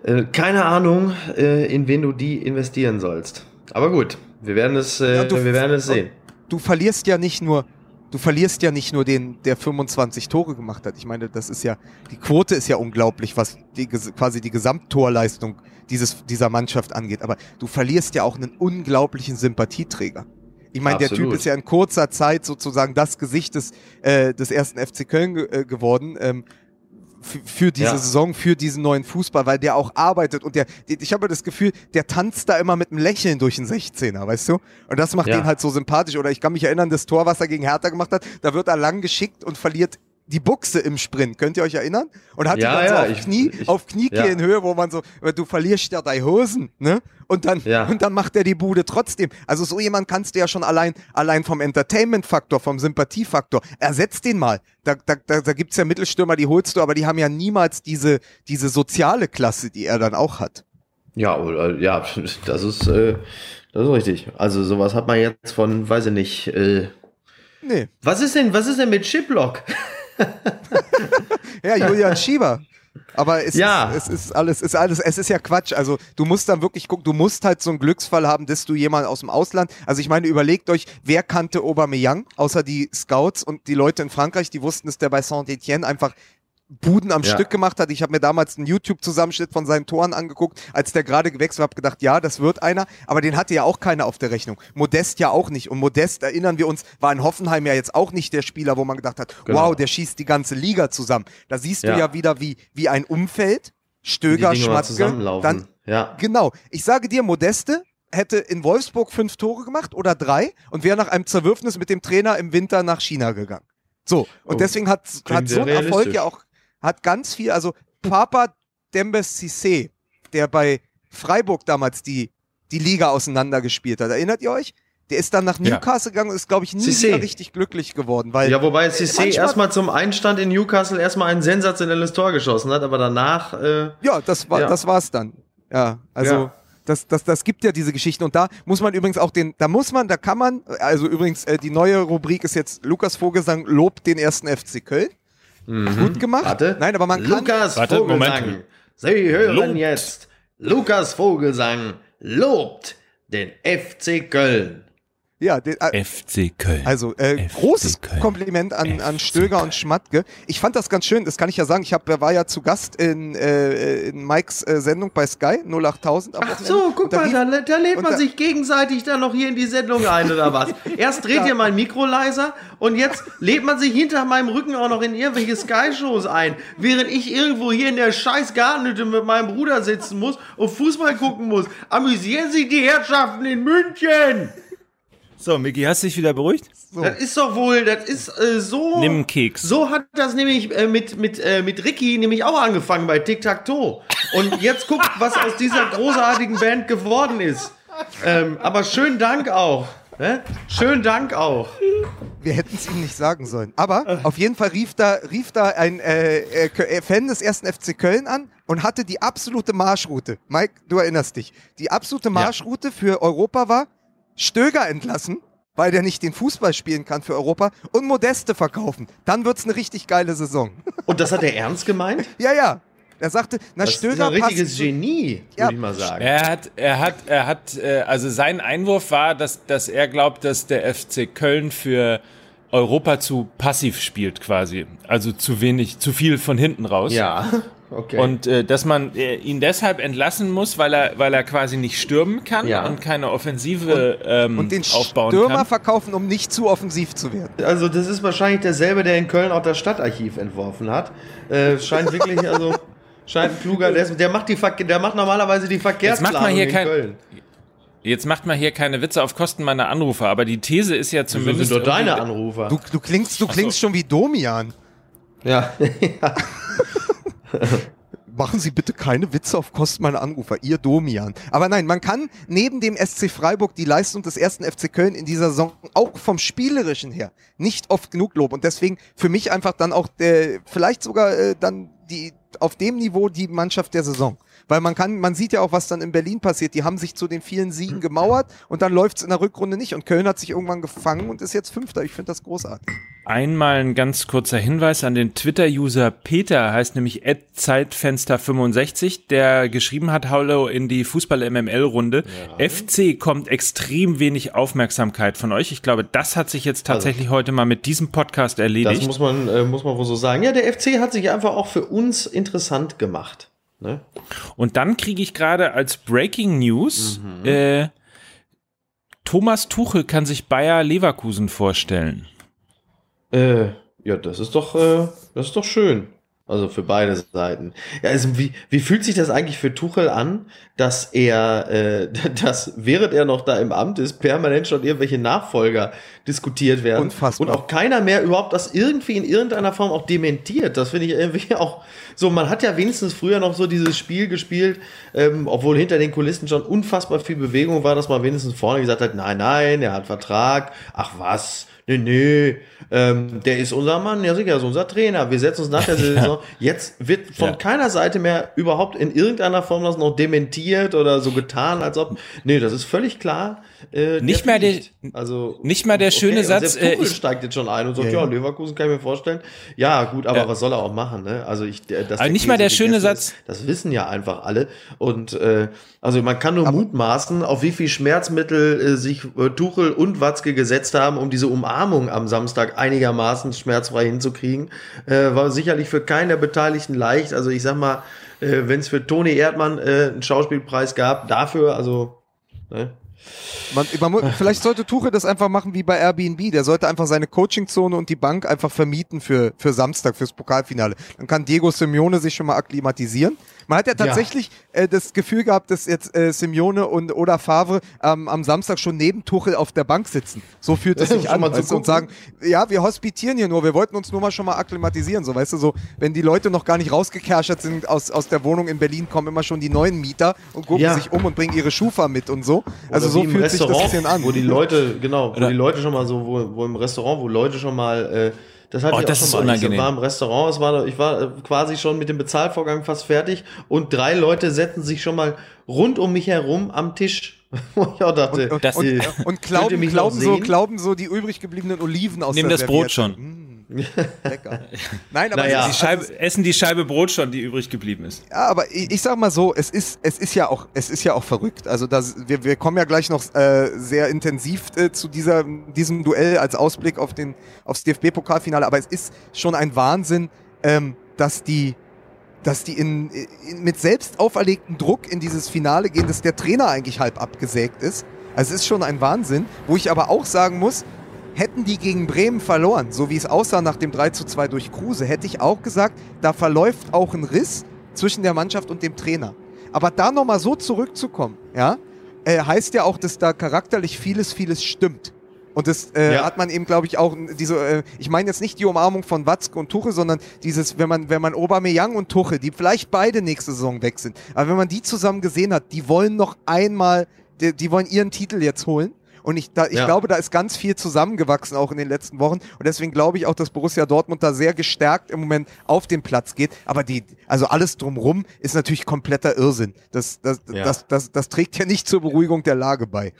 äh, keine Ahnung, äh, in wen du die investieren sollst. Aber gut, wir werden es, äh, Ja, du- wir werden es sehen. du verlierst ja nicht nur, du verlierst ja nicht nur den, der 25 Tore gemacht hat. Ich meine, das ist ja, die Quote ist ja unglaublich, was die, quasi die Gesamttorleistung dieses, dieser Mannschaft angeht. Aber du verlierst ja auch einen unglaublichen Sympathieträger. Ich meine, der Typ ist ja in kurzer Zeit sozusagen das Gesicht des, äh, des ersten FC Köln ge äh, geworden. Ähm, für, für diese Ja. Saison, für diesen neuen Fußball, weil der auch arbeitet und der, ich habe das Gefühl, der tanzt da immer mit einem Lächeln durch den 16er, weißt du? Und das macht Ja. den halt so sympathisch. Oder ich kann mich erinnern, das Tor, was er gegen Hertha gemacht hat, da wird er lang geschickt und verliert die Buchse im Sprint. Könnt ihr euch erinnern? Und hat Ja, die dann so ja, auf, ich- Knie, ich- auf Kniekehlenhöhe, wo man so, du verlierst ja deine Hosen, ne? Und dann, Ja. und dann macht er die Bude trotzdem. Also so jemand kannst du ja schon allein, allein vom Entertainment-Faktor, vom Sympathiefaktor, ersetzt den mal. Da, da, da, da gibt's ja Mittelstürmer, die holst du, aber die haben ja niemals diese, diese soziale Klasse, die er dann auch hat. Ja, ja, das ist, äh, das ist richtig. Also sowas hat man jetzt von, weiß ich nicht. Äh, Nee. was ist denn, was ist denn mit Chiplock? (laughs) (laughs) Ja, Julian Schieber. Aber es, Ja. ist, es ist alles, ist alles, es ist ja Quatsch. Also du musst dann wirklich gucken, du musst halt so einen Glücksfall haben, dass du jemanden aus dem Ausland, also ich meine, überlegt euch, wer kannte Aubameyang, außer die Scouts und die Leute in Frankreich, die wussten, dass der bei Saint-Etienne einfach Buden am Ja. Stück gemacht hat. Ich habe mir damals einen YouTube-Zusammenschnitt von seinen Toren angeguckt, als der gerade gewechselt habe gedacht, ja, das wird einer, aber den hatte ja auch keiner auf der Rechnung. Modest ja auch nicht. Und Modest, erinnern wir uns, war in Hoffenheim ja jetzt auch nicht der Spieler, wo man gedacht hat, Genau. wow, der schießt die ganze Liga zusammen. Da siehst du Ja. ja wieder, wie, wie ein Umfeld, Stöger, Schmatzke, zusammenlaufen. dann ja. Genau. Ich sage dir, Modeste hätte in Wolfsburg fünf Tore gemacht oder drei und wäre nach einem Zerwürfnis mit dem Trainer im Winter nach China gegangen. So. Und Oh, deswegen hat, klingt hat so ein Erfolg ja auch, hat ganz viel, also Papa Dembes Cissé, der bei Freiburg damals die, die Liga auseinandergespielt hat. Erinnert ihr euch? Der ist dann nach Ja. Newcastle gegangen und ist, glaube ich, nie Cissé. wieder richtig glücklich geworden, weil Ja, wobei Cissé erstmal zum Einstand in Newcastle erstmal ein sensationelles Tor geschossen hat, aber danach, äh, Ja, das war Ja. das war's dann. Ja, also Ja. Das, das, das gibt ja diese Geschichten und da muss man übrigens auch den, da muss man, da kann man, also übrigens äh, die neue Rubrik ist jetzt Lukas Vogelsang lobt den ersten FC Köln. Gut gemacht. Mhm. warte. Nein, aber man kann, Lukas Warte, Vogelsang. Moment. Sie hören Lobt. jetzt Lukas Vogelsang lobt den FC Köln. Ja, den, äh, FC Köln. also äh, FC großes Köln. Kompliment an, an Stöger und Schmatke. Ich fand das ganz schön, das kann ich ja sagen. Ich hab, war ja zu Gast in, äh, in Mikes äh, Sendung bei Sky 08000. am Ach so, guck da mal, da, da lädt man da- sich gegenseitig dann noch hier in die Sendung ein, oder was? (laughs) Erst dreht ihr mein Mikro leiser und jetzt lädt man sich hinter meinem Rücken auch noch in irgendwelche Sky-Shows ein, während ich irgendwo hier in der scheiß Gartenhütte mit meinem Bruder sitzen muss und Fußball gucken muss. Amüsieren sich die Herrschaften in München! So, Micky, hast du dich wieder beruhigt? Das ist doch wohl, das ist äh, so. Nimm einen Keks. So hat das nämlich äh, mit, mit, äh, mit Ricky nämlich auch angefangen bei Tic Tac Toe. Und jetzt guckt, was aus dieser großartigen Band geworden ist. Ähm, aber schönen Dank auch. Ne? Schönen Dank auch. Wir hätten es ihm nicht sagen sollen. Aber auf jeden Fall rief da, rief da ein äh, äh, äh, Fan des ersten FC Köln an und hatte die absolute Marschroute. Mike, du erinnerst dich. Die absolute Marschroute für Europa war Stöger entlassen, weil der nicht den Fußball spielen kann für Europa und Modeste verkaufen. Dann wird's eine richtig geile Saison. (laughs) Und das hat er ernst gemeint? (laughs) ja, ja. Er sagte, na Das ist Stöger ein richtiges passt, Genie, würde Ja. ich mal sagen. Er hat, er hat, er hat, äh, also sein Einwurf war, dass, dass er glaubt, dass der FC Köln für Europa zu passiv spielt quasi. Also zu wenig, zu viel von hinten raus. Ja, okay. Und äh, dass man äh, ihn deshalb entlassen muss, weil er, weil er quasi nicht stürmen kann Ja. und keine Offensive ähm, und den aufbauen Stürmer kann. verkaufen, um nicht zu offensiv zu werden. also das ist wahrscheinlich derselbe, der in Köln auch das Stadtarchiv entworfen hat. Äh, scheint wirklich, also (laughs) scheint ein kluger, der, der macht die der macht normalerweise die Verkehrsplanung macht man hier in kein- Köln. Jetzt macht man hier keine Witze auf Kosten meiner Anrufer, aber die These ist ja Das zumindest. sind doch deine Anrufer. Du, du klingst, du klingst schon wie Domian. ja. (laughs) (laughs) Machen Sie bitte keine Witze auf Kosten meiner Anrufer, ihr Domian. Aber nein, man kann neben dem SC Freiburg die Leistung des ersten FC Köln in dieser Saison auch vom Spielerischen her nicht oft genug loben. Und deswegen für mich einfach dann auch der, vielleicht sogar äh, dann die auf dem Niveau die Mannschaft der Saison. Weil man kann, man sieht ja auch, was dann in Berlin passiert. Die haben sich zu den vielen Siegen (clears throat) gemauert und dann läuft's in der Rückrunde nicht. Und Köln hat sich irgendwann gefangen und ist jetzt Fünfter. Ich finde das großartig. Einmal ein ganz kurzer Hinweis an den Twitter-User Peter, heißt nämlich Zeitfenster65, der geschrieben hat, Hallo in die Fußball-MML-Runde. FC kommt extrem wenig Aufmerksamkeit von euch. Ich glaube, das hat sich jetzt tatsächlich heute mal mit diesem Podcast Das erledigt. muss man, äh, muss man wohl so sagen. Ja, der FC hat sich einfach auch für uns interessant gemacht. Ne? Und dann kriege ich gerade als Breaking News, äh, Thomas Tuchel kann sich Bayer Leverkusen vorstellen. Äh, ja, das ist doch, äh, das ist doch schön. Also für beide Seiten. Ja, also wie, wie fühlt sich das eigentlich für Tuchel an, dass er, äh, (laughs) dass während er noch da im Amt ist, permanent schon irgendwelche Nachfolger diskutiert werden Unfassbar. und auch keiner mehr überhaupt das irgendwie in irgendeiner Form auch dementiert. Das finde ich irgendwie (laughs) auch so. Man hat ja wenigstens früher noch so dieses Spiel gespielt, ähm, obwohl hinter den Kulissen schon unfassbar viel Bewegung war, dass man wenigstens vorne gesagt hat, nein, nein, er hat Vertrag. Ach was, nee, nee, ähm, der ist unser Mann, ja sicher, ist unser Trainer. Wir setzen uns nach der (laughs) Saison. Jetzt wird von Ja. keiner Seite mehr überhaupt in irgendeiner Form das noch dementiert oder so getan, als ob, nee, das ist völlig klar. Äh, Nicht mal der- also, nicht mal der schöne und Satz, selbst Tuchel äh, ich- steigt jetzt schon ein und sagt, Ja, ja, ja. Leverkusen kann ich mir vorstellen. Ja, gut, aber Ja. was soll er auch machen, ne? Also ich, dass Aber nicht mal der schöne Satz- Ist, das wissen ja einfach alle. Und äh, also man kann nur mutmaßen, auf wie viel Schmerzmittel äh, sich äh, Tuchel und Watzke gesetzt haben, um diese Umarmung am Samstag einigermaßen schmerzfrei hinzukriegen. Äh, war sicherlich für keinen der Beteiligten leicht. Also ich sag mal, äh, wenn es für Toni Erdmann äh, einen Schauspielpreis gab, dafür, also ne? Man, man, vielleicht sollte Tuche das einfach machen wie bei Airbnb. Der sollte einfach seine Coachingzone und die Bank einfach vermieten für, für Samstag, fürs Pokalfinale. Dann kann Diego Simeone sich schon mal akklimatisieren. Man hat ja tatsächlich äh, das Gefühl gehabt, dass jetzt äh, Simeone und oder Favre ähm, am Samstag schon neben Tuchel auf der Bank sitzen. So fühlt es sich an weißt und sagen, ja, wir hospitieren hier nur, wir wollten uns nur mal schon mal akklimatisieren. So, weißt du, so, wenn die Leute noch gar nicht rausgekerschert sind aus, aus der Wohnung in Berlin, kommen immer schon die neuen Mieter und gucken Ja. sich um und bringen ihre Schufa mit und so. Also Oder so fühlt sich das Restaurant, bisschen an. Wo die Leute, genau, wo Oder- die Leute schon mal so, wo, wo im Restaurant, wo Leute schon mal, äh, das hatte Oh, ich das auch ist schon mal. unangenehm. Ich war im Restaurant, es war, ich war äh, quasi schon mit dem Bezahlvorgang fast fertig und drei Leute setzen sich schon mal rund um mich herum am Tisch. (laughs) Wo ich auch dachte, und, und, und ihr glauben, glauben, so, glauben so die übrig gebliebenen Oliven aus Nehmen der das Brot Serviette. schon. Lecker. (laughs) Nein, aber Naja. Die Scheibe, essen die Scheibe Brot schon, die übrig geblieben ist. Ja, aber ich, ich sag mal so, es ist, es ist ja auch, es ist ja auch verrückt. Also das, wir, wir kommen ja gleich noch äh, sehr intensiv äh, zu dieser, diesem Duell als Ausblick auf den, aufs DFB-Pokalfinale. Aber es ist schon ein Wahnsinn, ähm, dass die, dass die in, in, mit selbst auferlegtem Druck in dieses Finale gehen, dass der Trainer eigentlich halb abgesägt ist. Also es ist schon ein Wahnsinn, wo ich aber auch sagen muss, hätten die gegen Bremen verloren, so wie es aussah nach dem 3 zu 2 durch Kruse, hätte ich auch gesagt, da verläuft auch ein Riss zwischen der Mannschaft und dem Trainer. Aber da nochmal so zurückzukommen, ja, äh, heißt ja auch, dass da charakterlich vieles, vieles stimmt. Und das äh, Ja. hat man eben, glaube ich, auch diese, äh, ich meine jetzt nicht die Umarmung von Watzke und Tuche, sondern dieses, wenn man, wenn man Aubameyang und Tuche, die vielleicht beide nächste Saison weg sind, aber wenn man die zusammen gesehen hat, die wollen noch einmal, die, die wollen ihren Titel jetzt holen. Und ich, da, ich Ja. glaube, da ist ganz viel zusammengewachsen auch in den letzten Wochen. Und deswegen glaube ich auch, dass Borussia Dortmund da sehr gestärkt im Moment auf den Platz geht. Aber die, also alles drumrum ist natürlich kompletter Irrsinn. Das, das, Ja. das, das, das trägt ja nicht zur Beruhigung der Lage bei.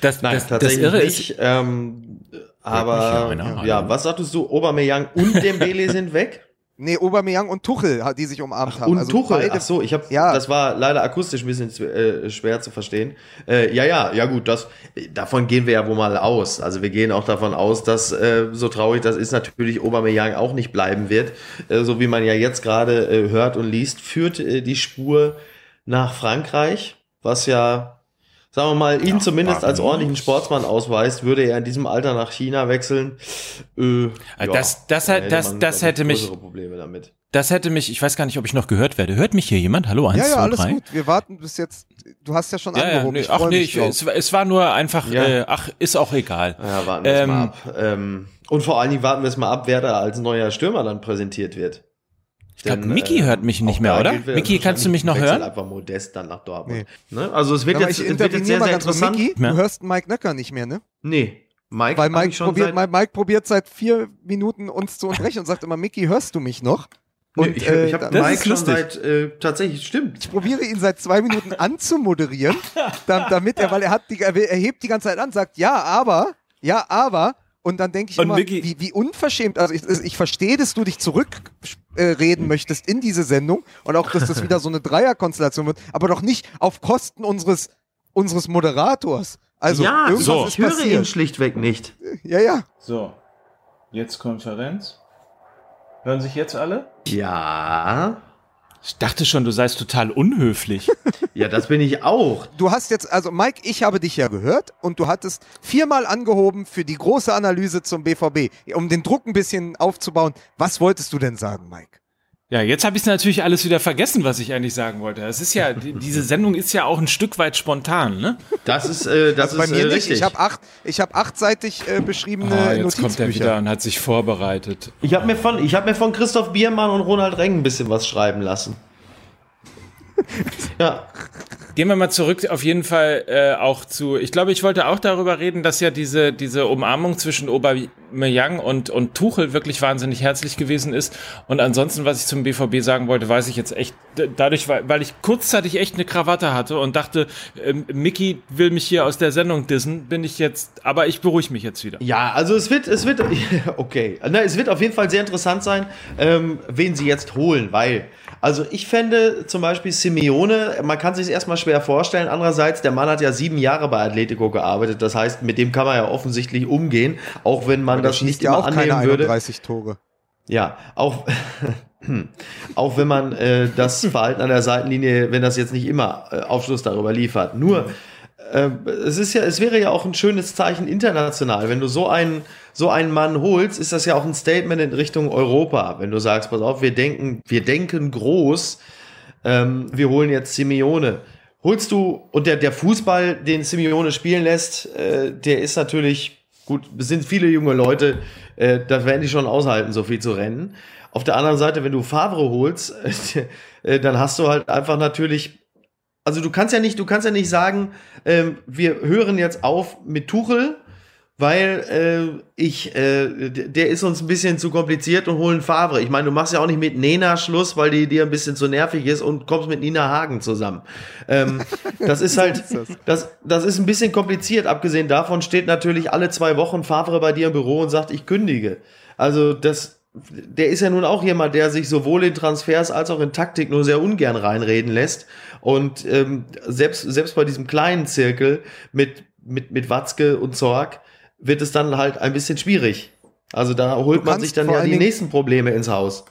Das, Nein, das, das tatsächlich Irre nicht. ist, ähm, Ja, aber ja, was sagtest du? Aubameyang und Dembele (laughs) sind weg? Nee, Aubameyang und Tuchel, die sich umarmt haben. Und also Tuchel. beide- Ach so, ich habe, Ja. das war leider akustisch ein bisschen äh, schwer zu verstehen. Äh, ja, ja, ja gut, das, davon gehen wir ja wohl mal aus. Also wir gehen auch davon aus, dass äh, so traurig das ist, natürlich Aubameyang auch nicht bleiben wird. Äh, so wie man ja jetzt gerade äh, hört und liest, führt äh, die Spur nach Frankreich, was ja Sagen wir mal, ihn zumindest als ordentlichen? Sportsmann ausweist, würde er in diesem Alter nach China wechseln. Äh, das- das da hat- hätte das- man, das hätte mich- Probleme damit. das hätte mich, ich weiß gar nicht, ob ich noch gehört werde. Hört mich hier jemand? Hallo, eins, Ja, ja, zwei, alles drei. gut. Wir warten bis jetzt. Du hast ja schon Ja, ja, angehoben. nee, ach nee, ich, es, es war nur einfach, Ja. äh, ach, ist auch egal. Ja, warten wir es Ähm, mal ab. Ähm, und vor allen Dingen warten wir es mal ab, wer da als neuer Stürmer dann präsentiert wird. Ich glaube, Mickey hört mich nicht mehr, oder? Mickey, kannst du mich noch hören? einfach modest dann nach Dortmund. Ne? Also es wird jetzt, ich es wird jetzt sehr, mal sehr ganz kurz. interessant. Micky, Ja. du hörst Mike Nöcker nicht mehr, ne? Nee, Mike Weil hab Mike probiert, seit, Mike, probiert seit vier Minuten uns zu unterbrechen und sagt immer, Micky, hörst du mich noch? Nee, Und, ich, äh, ich habe das Mike ist schon seit äh, tatsächlich stimmt. Ich probiere ihn seit zwei Minuten (laughs) anzumoderieren, da, damit er, weil er hat die, er hebt die ganze Zeit an, sagt ja, aber, ja, aber. Und dann denke ich Und immer, Micky- wie, wie unverschämt, also ich, ich verstehe, dass du dich zurückreden äh, möchtest in diese Sendung und auch, dass das wieder so eine (laughs) Dreierkonstellation wird, aber doch nicht auf Kosten unseres, unseres Moderators. Also, ja, irgendwas so. ist ich höre ihn passiert. schlichtweg nicht. Ja, ja. So, jetzt Konferenz. Hören sich jetzt alle? Ja, Ich dachte schon, du seist total unhöflich. (laughs) ja, das bin ich auch. Du hast jetzt, also Mike, ich habe dich ja gehört und du hattest viermal angehoben für die große Analyse zum BVB, um den Druck ein bisschen aufzubauen. Was wolltest du denn sagen, Mike? Ja, jetzt habe ich natürlich alles wieder vergessen, was ich eigentlich sagen wollte. Es ist ja, die, (laughs) diese Sendung ist ja auch ein Stück weit spontan, ne? Das ist, äh, das Bei ist mir äh, nicht. richtig. Ich habe acht, ich habe achtseitig äh, beschriebene Ah, jetzt kommt er Notizbücher. wieder und hat sich vorbereitet. Ich habe mir von, ich habe mir von Christoph Biermann und Ronald Reng ein bisschen was schreiben lassen. (laughs) ja, Gehen wir mal zurück auf jeden Fall äh, auch zu, ich glaube, ich wollte auch darüber reden, dass ja diese, diese Umarmung zwischen Aubameyang und, und Tuchel wirklich wahnsinnig herzlich gewesen ist. Und ansonsten, was ich zum BVB sagen wollte, weiß ich jetzt echt, dadurch, weil, weil ich kurzzeitig echt eine Krawatte hatte und dachte, ähm, Mickey will mich hier aus der Sendung dissen, bin ich jetzt, aber ich beruhige mich jetzt wieder. ja, also es wird, es wird, (laughs) okay, Na, es wird auf jeden Fall sehr interessant sein, ähm, wen sie jetzt holen, weil, also ich fände zum Beispiel Simeone, man kann sich erstmal schwer vorstellen. Andererseits, der Mann hat ja sieben Jahre bei Atletico gearbeitet, das heißt, mit dem kann man ja offensichtlich umgehen, auch wenn man das nicht ja immer auch keine annehmen würde. 31 Tore. Ja, auch, (laughs) auch wenn man äh, das Verhalten an der Seitenlinie, wenn das jetzt nicht immer äh, Aufschluss darüber liefert. Nur, äh, es ist ja, es wäre ja auch ein schönes Zeichen international. Wenn du so einen, so einen Mann holst, ist das ja auch ein Statement in Richtung Europa. Wenn du sagst, pass auf, wir denken, wir denken groß, ähm, wir holen jetzt Simeone. Holst du, und der, der Fußball, den Simeone spielen lässt, äh, der ist natürlich, gut, es sind viele junge Leute, äh, da werden die schon aushalten, so viel zu rennen. Auf der anderen Seite, wenn du Favre holst, (laughs) äh, dann hast du halt einfach natürlich, also du kannst ja nicht, du kannst ja nicht sagen, ähm, wir hören jetzt auf mit Tuchel, weil äh, ich, äh, der ist uns ein bisschen zu kompliziert und holen Favre. Ich meine, du machst ja auch nicht mit Nena Schluss, weil die dir ein bisschen zu nervig ist und kommst mit Nina Hagen zusammen. Ähm, (laughs) das ist halt, das, das ist ein bisschen kompliziert. Abgesehen davon steht natürlich alle zwei Wochen Favre bei dir im Büro und sagt, ich kündige. Also das, der ist ja nun auch jemand, der sich sowohl in Transfers als auch in Taktik nur sehr ungern reinreden lässt. Und ähm, selbst, selbst bei diesem kleinen Zirkel mit, mit, mit Watzke und Zorg wird es dann halt ein bisschen schwierig. Also da holt man sich dann ja die nächsten Probleme ins Haus.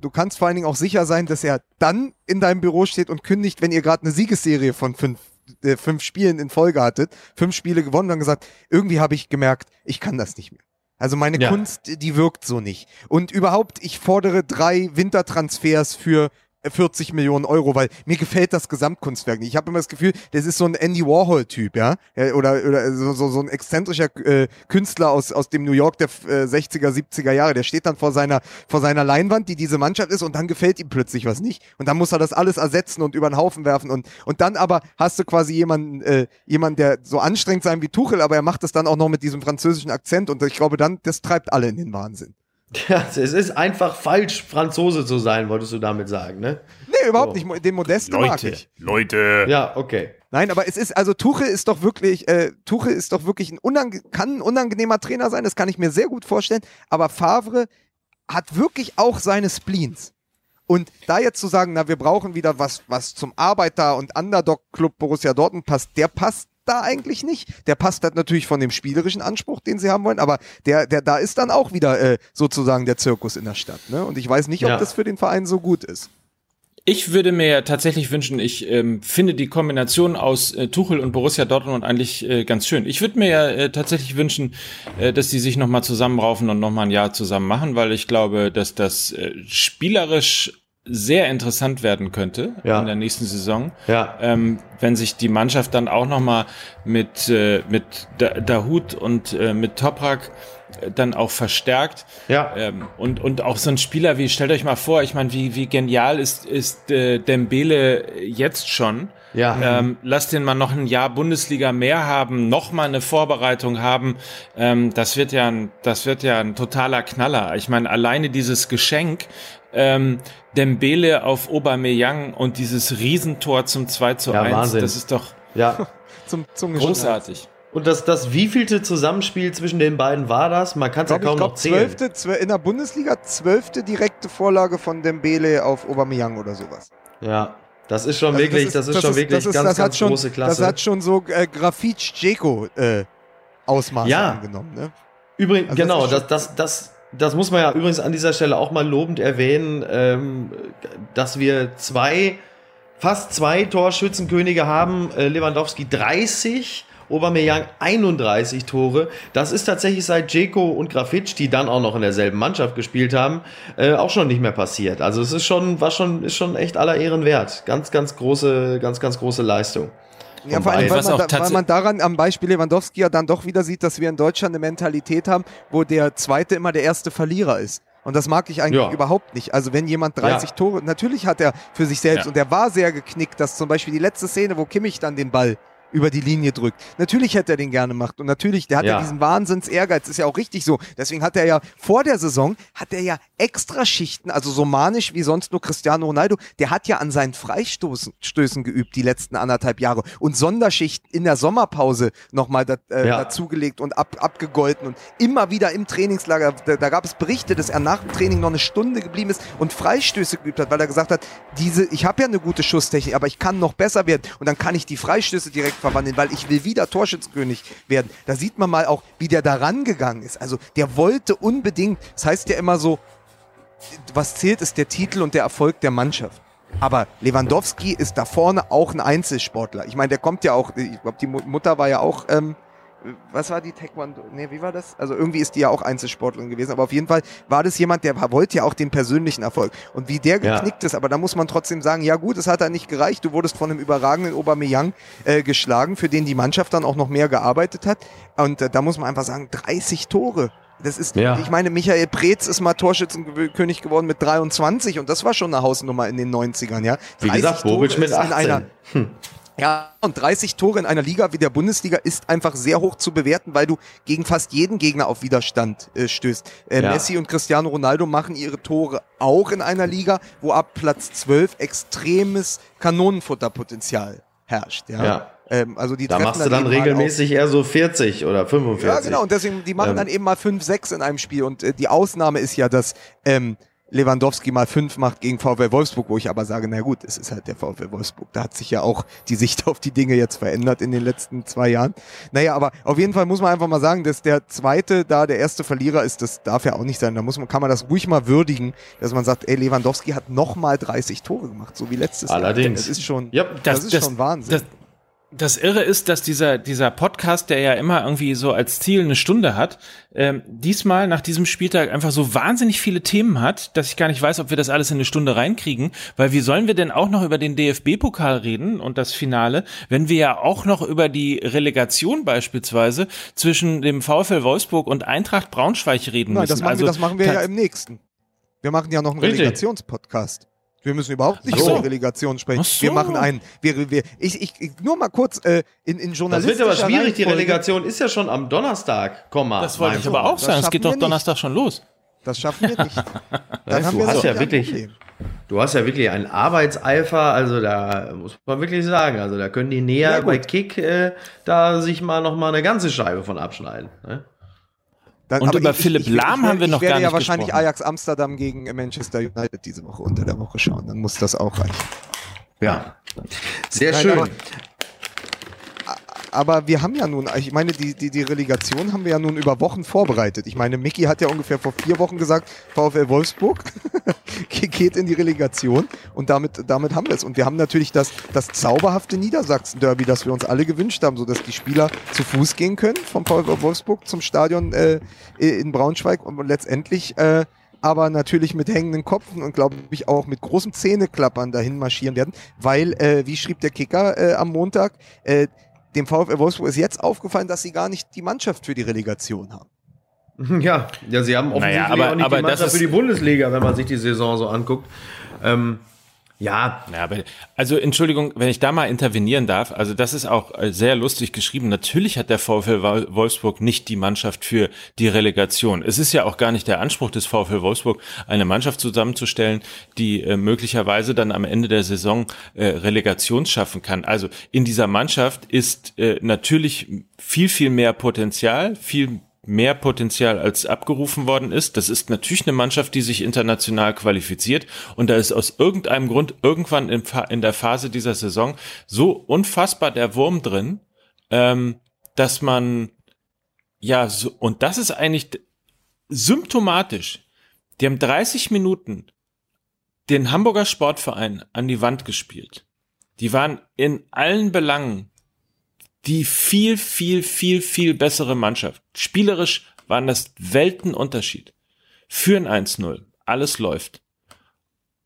Du kannst vor allen Dingen auch sicher sein, dass er dann in deinem Büro steht und kündigt, wenn ihr gerade eine Siegesserie von fünf, äh, fünf Spielen in Folge hattet, fünf Spiele gewonnen, dann gesagt, irgendwie habe ich gemerkt, ich kann das nicht mehr. Also meine ja. Kunst, die wirkt so nicht. Und überhaupt, ich fordere drei Wintertransfers für 40 Millionen Euro, weil mir gefällt das Gesamtkunstwerk nicht. Ich habe immer das Gefühl, das ist so ein Andy Warhol-Typ, ja, oder, oder so, so, so ein exzentrischer äh, Künstler aus, aus dem New York der äh, 60er, 70er Jahre. Der steht dann vor seiner, vor seiner Leinwand, die diese Mannschaft ist, und dann gefällt ihm plötzlich was nicht. Und dann muss er das alles ersetzen und über den Haufen werfen. Und, und dann aber hast du quasi jemanden, äh, jemanden, der so anstrengend sein wie Tuchel, aber er macht das dann auch noch mit diesem französischen Akzent. Und ich glaube dann, das treibt alle in den Wahnsinn. (laughs) Ja, es ist einfach falsch, Franzose zu sein, wolltest du damit sagen, ne? Nee, überhaupt so. nicht. Den Modeste Leute, mag ich. Leute. Ja, okay. Nein, aber es ist, also Tuche ist doch wirklich, äh, Tuche ist doch wirklich ein, unange kann ein unangenehmer Trainer sein, das kann ich mir sehr gut vorstellen, aber Favre hat wirklich auch seine Spleens. Und da jetzt zu sagen, na, wir brauchen wieder was, was zum Arbeiter- und Underdog-Club Borussia Dortmund passt, der passt da eigentlich nicht. Der passt halt natürlich von dem spielerischen Anspruch, den sie haben wollen, aber der, der, da ist dann auch wieder äh, sozusagen der Zirkus in der Stadt. Ne? Und ich weiß nicht, ob ja. das für den Verein so gut ist. Ich würde mir tatsächlich wünschen, ich ähm, finde die Kombination aus äh, Tuchel und Borussia Dortmund eigentlich äh, ganz schön. Ich würde mir äh, tatsächlich wünschen, äh, dass die sich nochmal zusammenraufen und nochmal ein Jahr zusammen machen, weil ich glaube, dass das äh, spielerisch sehr interessant werden könnte ja. in der nächsten Saison, ja. ähm, wenn sich die Mannschaft dann auch noch mal mit äh, mit Dahut und äh, mit Toprak äh, dann auch verstärkt. Ja. Ähm, und, und auch so ein Spieler wie, stellt euch mal vor, ich meine, wie, wie genial ist, ist äh, Dembele jetzt schon. Ja. Ähm, lass den mal noch ein Jahr Bundesliga mehr haben, noch mal eine Vorbereitung haben. Ähm, das wird ja ein, das wird ja ein totaler Knaller. Ich meine, alleine dieses Geschenk, ähm, Dembele auf Aubameyang und dieses Riesentor zum 2 zu ja, 1, Wahnsinn. das ist doch ja. (laughs) zum, zum großartig. Und das, das wievielte Zusammenspiel zwischen den beiden war das? Man kann es ja kaum glaub, noch zählen. Zwölfte, in der Bundesliga zwölfte direkte Vorlage von Dembele auf Aubameyang oder sowas. Ja, das ist schon also wirklich, das ist, das ist schon ist, wirklich ist, ganz, ganz schon, große Klasse. Das hat schon so äh, Grafitsch-Jeko äh, Ausmaße ja. angenommen. Ne? Übrigens, also genau, das, das, das, das muss man ja übrigens an dieser Stelle auch mal lobend erwähnen, ähm, dass wir zwei, fast zwei Torschützenkönige haben. Äh, Lewandowski 30, Aubameyang 31 Tore. Das ist tatsächlich seit Dzeko und Grafitsch, die dann auch noch in derselben Mannschaft gespielt haben, äh, auch schon nicht mehr passiert. Also es ist schon, war schon, ist schon echt aller Ehren wert. Ganz, ganz große, ganz, ganz große Leistung. Ja, vor allem, weil man, da, weil man, daran am Beispiel Lewandowski ja dann doch wieder sieht, dass wir in Deutschland eine Mentalität haben, wo der Zweite immer der erste Verlierer ist. Und das mag ich eigentlich ja. überhaupt nicht. Also wenn jemand 30 ja. Tore, natürlich hat er für sich selbst ja. und er war sehr geknickt, dass zum Beispiel die letzte Szene, wo Kimmich dann den Ball über die Linie drückt. Natürlich hätte er den gerne gemacht und natürlich, der hat ja, ja diesen Wahnsinns Ehrgeiz, ist ja auch richtig so. Deswegen hat er ja vor der Saison, hat er ja extra Schichten, also so manisch wie sonst nur Cristiano Ronaldo, der hat ja an seinen Freistößen geübt die letzten anderthalb Jahre und Sonderschichten in der Sommerpause nochmal da, äh, ja. dazugelegt und ab, abgegolten und immer wieder im Trainingslager, da, da gab es Berichte, dass er nach dem Training noch eine Stunde geblieben ist und Freistöße geübt hat, weil er gesagt hat, diese, ich habe ja eine gute Schusstechnik, aber ich kann noch besser werden und dann kann ich die Freistöße direkt verwandeln, weil ich will wieder Torschützkönig werden. Da sieht man mal auch, wie der da rangegangen ist. Also der wollte unbedingt, das heißt ja immer so, was zählt, ist der Titel und der Erfolg der Mannschaft. Aber Lewandowski ist da vorne auch ein Einzelsportler. Ich meine, der kommt ja auch, ich glaube, die Mutter war ja auch ähm, was war die Taekwondo? Nee, wie war das? Also irgendwie ist die ja auch Einzelsportlerin gewesen, aber auf jeden Fall war das jemand, der wollte ja auch den persönlichen Erfolg. Und wie der geknickt ja. ist, aber da muss man trotzdem sagen, ja gut, es hat da nicht gereicht. Du wurdest von einem überragenden Aubameyang äh, geschlagen, für den die Mannschaft dann auch noch mehr gearbeitet hat. Und äh, da muss man einfach sagen, 30 Tore. Das ist, ja. ich meine, Michael Preetz ist mal Torschützenkönig geworden mit 23 und das war schon eine Hausnummer in den 90ern, ja. Wie gesagt, Bobic mit 18. Einer, hm Ja, und 30 Tore in einer Liga wie der Bundesliga ist einfach sehr hoch zu bewerten, weil du gegen fast jeden Gegner auf Widerstand äh, stößt. Äh, Ja. Messi und Cristiano Ronaldo machen ihre Tore auch in einer Liga, wo ab Platz 12 extremes Kanonenfutterpotenzial herrscht. Ja. Ja. Ähm, also die Da machst du dann eben mal regelmäßig eher so 40 oder 45. ja, genau. Und deswegen, die machen Ähm. dann eben mal 5, 6 in einem Spiel. Und äh, die Ausnahme ist ja, dass ähm, Lewandowski mal 5 macht gegen VfL Wolfsburg, wo ich aber sage, na gut, es ist halt der VfL Wolfsburg. Da hat sich ja auch die Sicht auf die Dinge jetzt verändert in den letzten zwei Jahren. Naja, aber auf jeden Fall muss man einfach mal sagen, dass der zweite da der erste Verlierer ist, das darf ja auch nicht sein. Da muss man, kann man das ruhig mal würdigen, dass man sagt, ey, Lewandowski hat nochmal 30 Tore gemacht, so wie letztes Allerdings. Jahr. Das ist schon, Ja, das, ist schon Wahnsinn. Das, das Irre ist, dass dieser, dieser Podcast, der ja immer irgendwie so als Ziel eine Stunde hat, ähm, diesmal nach diesem Spieltag einfach so wahnsinnig viele Themen hat, dass ich gar nicht weiß, ob wir das alles in eine Stunde reinkriegen. Weil wie sollen wir denn auch noch über den DFB-Pokal reden und das Finale, wenn wir ja auch noch über die Relegation beispielsweise zwischen dem VfL Wolfsburg und Eintracht Braunschweig reden Nein, müssen? das machen, also, wir, das machen wir ja im nächsten. Wir machen ja noch einen Richtig. Relegationspodcast. Wir müssen überhaupt nicht so. über die Relegation sprechen. So. Wir machen einen. Wir, wir, ich, ich, ich, nur mal kurz äh, in, in Das journalistischer wird aber schwierig, die Relegation ist ja schon am Donnerstag, Komma. Das wollte ich aber auch das sagen. Es geht doch wir nicht. Donnerstag schon los. Das schaffen wir nicht. (laughs) Dann du wir hast so ja wirklich-. Du hast ja wirklich einen Arbeitseifer, also da muss man wirklich sagen, also da können die näher Ja, bei Kick äh, da sich mal noch mal eine ganze Scheibe von abschneiden. Ne? Dann, Und aber über Philipp Lahm haben wir noch Ich werde gar ja nicht wahrscheinlich gesprochen. Ajax Amsterdam gegen Manchester United diese Woche unter der Woche schauen. Dann muss das auch reichen. Ja. Sehr Nein, schön. Aber- wir haben ja nun, ich meine, die, die, die Relegation haben wir ja nun über Wochen vorbereitet. Ich meine, Mickey hat ja ungefähr vor vier Wochen gesagt, VfL Wolfsburg (laughs) geht in die Relegation und damit, damit haben wir es. Und wir haben natürlich das, das zauberhafte Niedersachsen-Derby, das wir uns alle gewünscht haben, sodass die Spieler zu Fuß gehen können vom VfL Wolfsburg zum Stadion äh, in Braunschweig und letztendlich äh, aber natürlich mit hängenden Kopfen und glaube ich auch mit großem Zähneklappern dahin marschieren werden, weil, äh, wie schrieb der Kicker äh, am Montag, äh, dem VfL Wolfsburg ist jetzt aufgefallen, dass sie gar nicht die Mannschaft für die Relegation haben. (laughs) Ja, ja, sie haben offensichtlich Naja, aber- auch nicht aber die das Mannschaft ist- für die Bundesliga, wenn man sich die Saison so anguckt. Ähm, ja, Ja, also Entschuldigung, wenn ich da mal intervenieren darf, also das ist auch äh, sehr lustig geschrieben. Natürlich hat der VfL Wol- Wolfsburg nicht die Mannschaft für die Relegation. Es ist ja auch gar nicht der Anspruch des VfL Wolfsburg, eine Mannschaft zusammenzustellen, die äh, möglicherweise dann am Ende der Saison äh, Relegation schaffen kann. Also in dieser Mannschaft ist äh, natürlich viel, viel mehr Potenzial, viel mehr Potenzial als abgerufen worden ist. Das ist natürlich eine Mannschaft, die sich international qualifiziert und da ist aus irgendeinem Grund irgendwann in, der Phase dieser Saison so unfassbar der Wurm drin, ähm, dass man ja so, und das ist eigentlich symptomatisch. Die haben 30 Minuten den Hamburger Sportverein an die Wand gespielt. Die waren in allen Belangen die viel, viel, viel, viel bessere Mannschaft. Spielerisch waren das Weltenunterschied. Führen 1-0. Alles läuft.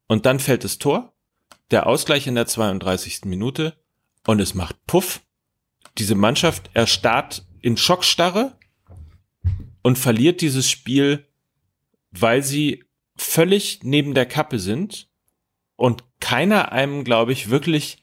Und dann fällt das Tor. Der Ausgleich in der 32. Minute. Und es macht Puff. Diese Mannschaft erstarrt in Schockstarre und verliert dieses Spiel, weil sie völlig neben der Kappe sind und keiner einem, glaube ich, wirklich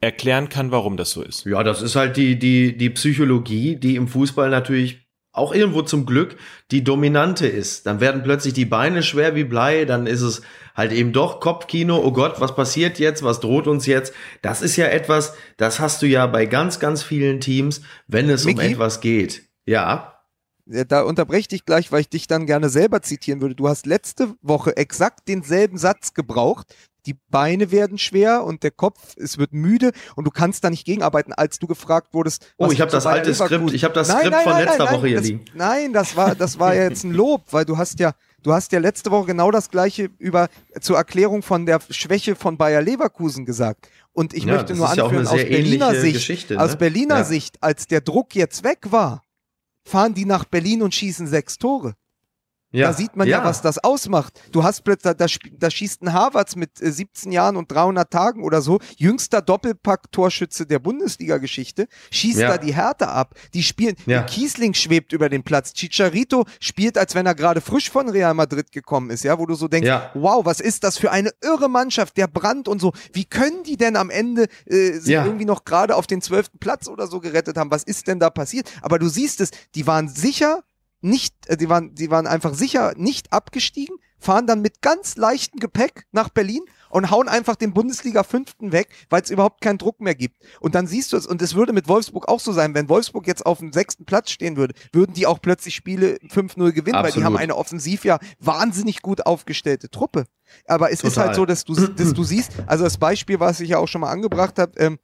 erklären kann, warum das so ist. ja, das ist halt die, die, die Psychologie, die im Fußball natürlich auch irgendwo zum Glück die dominante ist. Dann werden plötzlich die Beine schwer wie Blei, dann ist es halt eben doch Kopfkino, oh Gott, was passiert jetzt, was droht uns jetzt? Das ist ja etwas, das hast du ja bei ganz, ganz vielen Teams, wenn es um Micky? etwas geht. Ja, Ja, Da unterbreche ich dich gleich, weil ich dich dann gerne selber zitieren würde. Du hast letzte Woche exakt denselben Satz gebraucht. Die Beine werden schwer und der Kopf, es wird müde und du kannst da nicht gegenarbeiten, als du gefragt wurdest. Oh, ich hab du das alte Skript- Leverkusen- ich hab das Skript von letzter Woche hier das, liegen. Nein, das war, das war ja jetzt ein Lob, weil du hast ja, du hast ja letzte Woche genau das gleiche über, zur Erklärung von der Schwäche von Bayer Leverkusen gesagt. Und ich Ja, möchte nur ja anführen, eine aus Berliner Sicht, ne? aus Berliner Ja. Sicht, als der Druck jetzt weg war, fahren die nach Berlin und schießen sechs Tore. Ja. Da sieht man ja. ja. was das ausmacht. Du hast plötzlich, da, da schießt ein Harvards mit äh, 17 Jahren und 300 Tagen oder so, jüngster Doppelpack-Torschütze der Bundesliga-Geschichte, schießt ja. da die Härte ab. Die spielen, ja. Kiesling schwebt über den Platz. Chicharito spielt, als wenn er gerade frisch von Real Madrid gekommen ist, ja, wo du so denkst, wow, was ist das für eine irre Mannschaft, der Brand und so. Wie können die denn am Ende äh, sich irgendwie noch gerade auf den zwölften Platz oder so gerettet haben? Was ist denn da passiert? Aber du siehst es, die waren sicher nicht, äh, die waren, die waren einfach sicher nicht abgestiegen, fahren dann mit ganz leichtem Gepäck nach Berlin und hauen einfach den Bundesliga Fünften weg, weil es überhaupt keinen Druck mehr gibt. Und dann siehst du es, und es würde mit Wolfsburg auch so sein, wenn Wolfsburg jetzt auf dem sechsten Platz stehen würde, würden die auch plötzlich Spiele 5-0 gewinnen, Absolut. weil die haben eine offensiv ja wahnsinnig gut aufgestellte Truppe. Aber es Total. ist halt so, dass du, (clears throat) dass du siehst, also das Beispiel, was ich ja auch schon mal angebracht habe, ähm,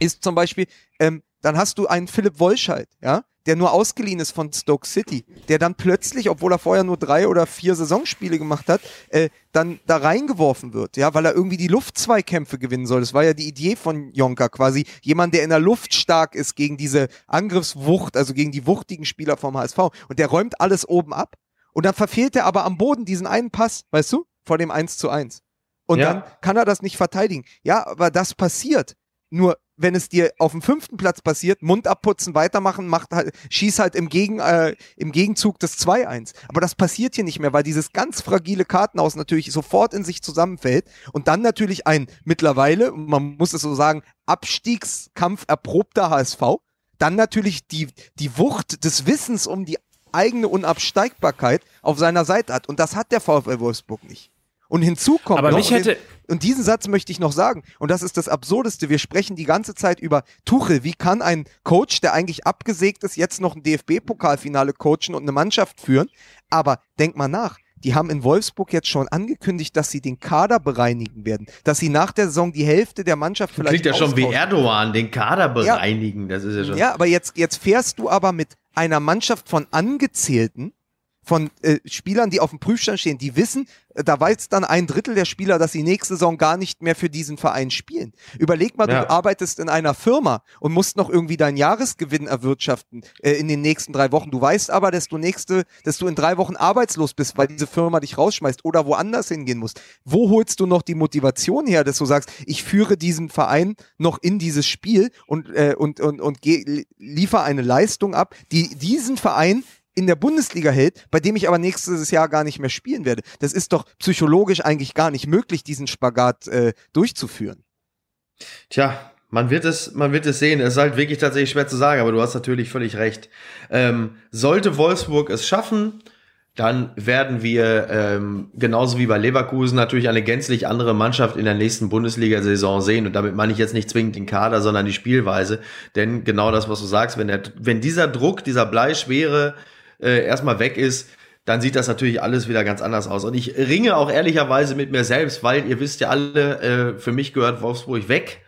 ist zum Beispiel, ähm, dann hast du einen Philipp Wolscheid, ja, der nur ausgeliehen ist von Stoke City, der dann plötzlich, obwohl er vorher nur drei oder vier Saisonspiele gemacht hat, äh, dann da reingeworfen wird, ja, weil er irgendwie die Luftzweikämpfe gewinnen soll. Das war ja die Idee von Jonka quasi, jemand, der in der Luft stark ist gegen diese Angriffswucht, also gegen die wuchtigen Spieler vom HSV und der räumt alles oben ab und dann verfehlt er aber am Boden diesen einen Pass, weißt du, vor dem 1 zu 1. Und ja. dann kann er das nicht verteidigen. Ja, aber das passiert. Nur wenn es dir auf dem fünften Platz passiert, Mund abputzen, weitermachen, macht halt, schieß halt im, Gegen, äh, im Gegenzug das 2-1. Aber das passiert hier nicht mehr, weil dieses ganz fragile Kartenhaus natürlich sofort in sich zusammenfällt und dann natürlich ein mittlerweile, man muss es so sagen, Abstiegskampf erprobter HSV, dann natürlich die, die Wucht des Wissens um die eigene Unabsteigbarkeit auf seiner Seite hat. Und das hat der VfL Wolfsburg nicht. Und hinzu kommt Aber mich hätte und diesen Satz möchte ich noch sagen und das ist das absurdeste, wir sprechen die ganze Zeit über Tuchel, wie kann ein Coach, der eigentlich abgesägt ist, jetzt noch ein DFB Pokalfinale coachen und eine Mannschaft führen? Aber denk mal nach, die haben in Wolfsburg jetzt schon angekündigt, dass sie den Kader bereinigen werden, dass sie nach der Saison die Hälfte der Mannschaft vielleicht Klingt ja schon wie Erdogan, den Kader bereinigen, ja. das ist ja schon. Ja, aber jetzt jetzt fährst du aber mit einer Mannschaft von angezählten von äh, Spielern, die auf dem Prüfstand stehen, die wissen, äh, da weiß dann ein Drittel der Spieler, dass sie nächste Saison gar nicht mehr für diesen Verein spielen. Überleg mal, ja. du arbeitest in einer Firma und musst noch irgendwie deinen Jahresgewinn erwirtschaften äh, in den nächsten drei Wochen. Du weißt aber, dass du nächste, dass du in drei Wochen arbeitslos bist, weil diese Firma dich rausschmeißt oder woanders hingehen musst. Wo holst du noch die Motivation her, dass du sagst, ich führe diesen Verein noch in dieses Spiel und äh, und und und geh, liefer eine Leistung ab, die diesen Verein in der Bundesliga hält, bei dem ich aber nächstes Jahr gar nicht mehr spielen werde. Das ist doch psychologisch eigentlich gar nicht möglich, diesen Spagat äh, durchzuführen. Tja, man wird es, man wird es sehen. Es ist halt wirklich tatsächlich schwer zu sagen, aber du hast natürlich völlig recht. Ähm, sollte Wolfsburg es schaffen, dann werden wir ähm, genauso wie bei Leverkusen natürlich eine gänzlich andere Mannschaft in der nächsten Bundesliga-Saison sehen. Und damit meine ich jetzt nicht zwingend den Kader, sondern die Spielweise. Denn genau das, was du sagst, wenn, der, wenn dieser Druck, dieser bleischwere äh, erstmal weg ist, dann sieht das natürlich alles wieder ganz anders aus. Und ich ringe auch ehrlicherweise mit mir selbst, weil ihr wisst ja alle, äh, für mich gehört Wolfsburg weg.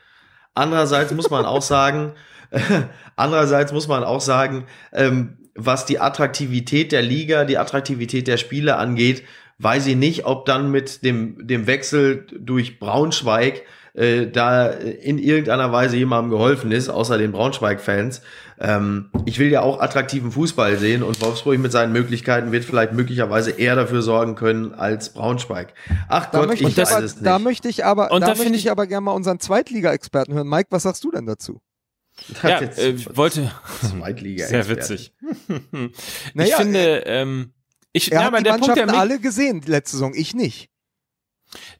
Andererseits muss man auch sagen, äh, (laughs) andererseits muss man auch sagen, ähm, was die Attraktivität der Liga, die Attraktivität der Spiele angeht, weiß ich nicht, ob dann mit dem, dem Wechsel durch Braunschweig äh, da in irgendeiner Weise jemandem geholfen ist, außer den Braunschweig-Fans. Ähm, ich will ja auch attraktiven Fußball sehen und Wolfsburg mit seinen Möglichkeiten wird vielleicht möglicherweise eher dafür sorgen können als Braunschweig. Ach da Gott, ich weiß es nicht. Da möchte ich aber, und da, da möchte ich aber gerne mal unseren Zweitliga-Experten hören. Mike, was sagst du denn dazu? (laughs) Ja, äh, (laughs) wollte. Zweitliga. Sehr witzig. (laughs) naja, ich finde, ähm, ich, er ja, hat die Mannschaften alle gesehen letzte Saison, ich nicht.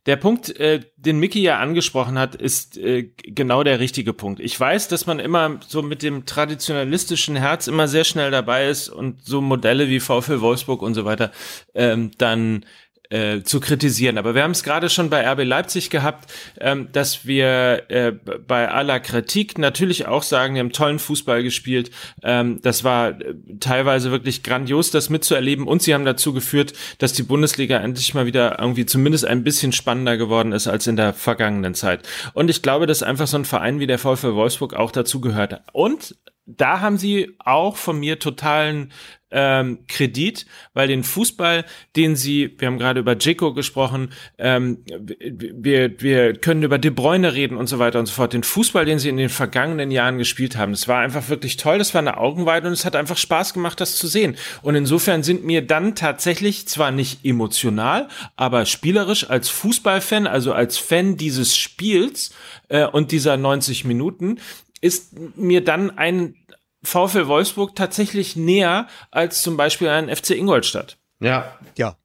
Der Punkt, äh, den Mickey ja angesprochen hat, ist äh, genau der richtige Punkt. Ich weiß, dass man immer so mit dem traditionalistischen Herz immer sehr schnell dabei ist und so Modelle wie VfL Wolfsburg und so weiter ähm, dann äh, zu kritisieren. Aber wir haben es gerade schon bei RB Leipzig gehabt, ähm, dass wir äh, bei aller Kritik natürlich auch sagen, wir haben tollen Fußball gespielt. Ähm, das war äh, teilweise wirklich grandios, das mitzuerleben. Und sie haben dazu geführt, dass die Bundesliga endlich mal wieder irgendwie zumindest ein bisschen spannender geworden ist als in der vergangenen Zeit. Und ich glaube, dass einfach so ein Verein wie der VfL Wolfsburg auch dazu gehört. Und da haben sie auch von mir totalen ähm, Kredit, weil den Fußball, den sie, wir haben gerade über Dzeko gesprochen, ähm, wir, wir können über De Bruyne reden und so weiter und so fort. Den Fußball, den sie in den vergangenen Jahren gespielt haben, das war einfach wirklich toll, das war eine Augenweide und es hat einfach Spaß gemacht, das zu sehen. Und insofern sind mir dann tatsächlich zwar nicht emotional, aber spielerisch als Fußballfan, also als Fan dieses Spiels äh, und dieser 90 Minuten, ist mir dann ein VfL Wolfsburg tatsächlich näher als zum Beispiel ein FC Ingolstadt. Ja. Ja.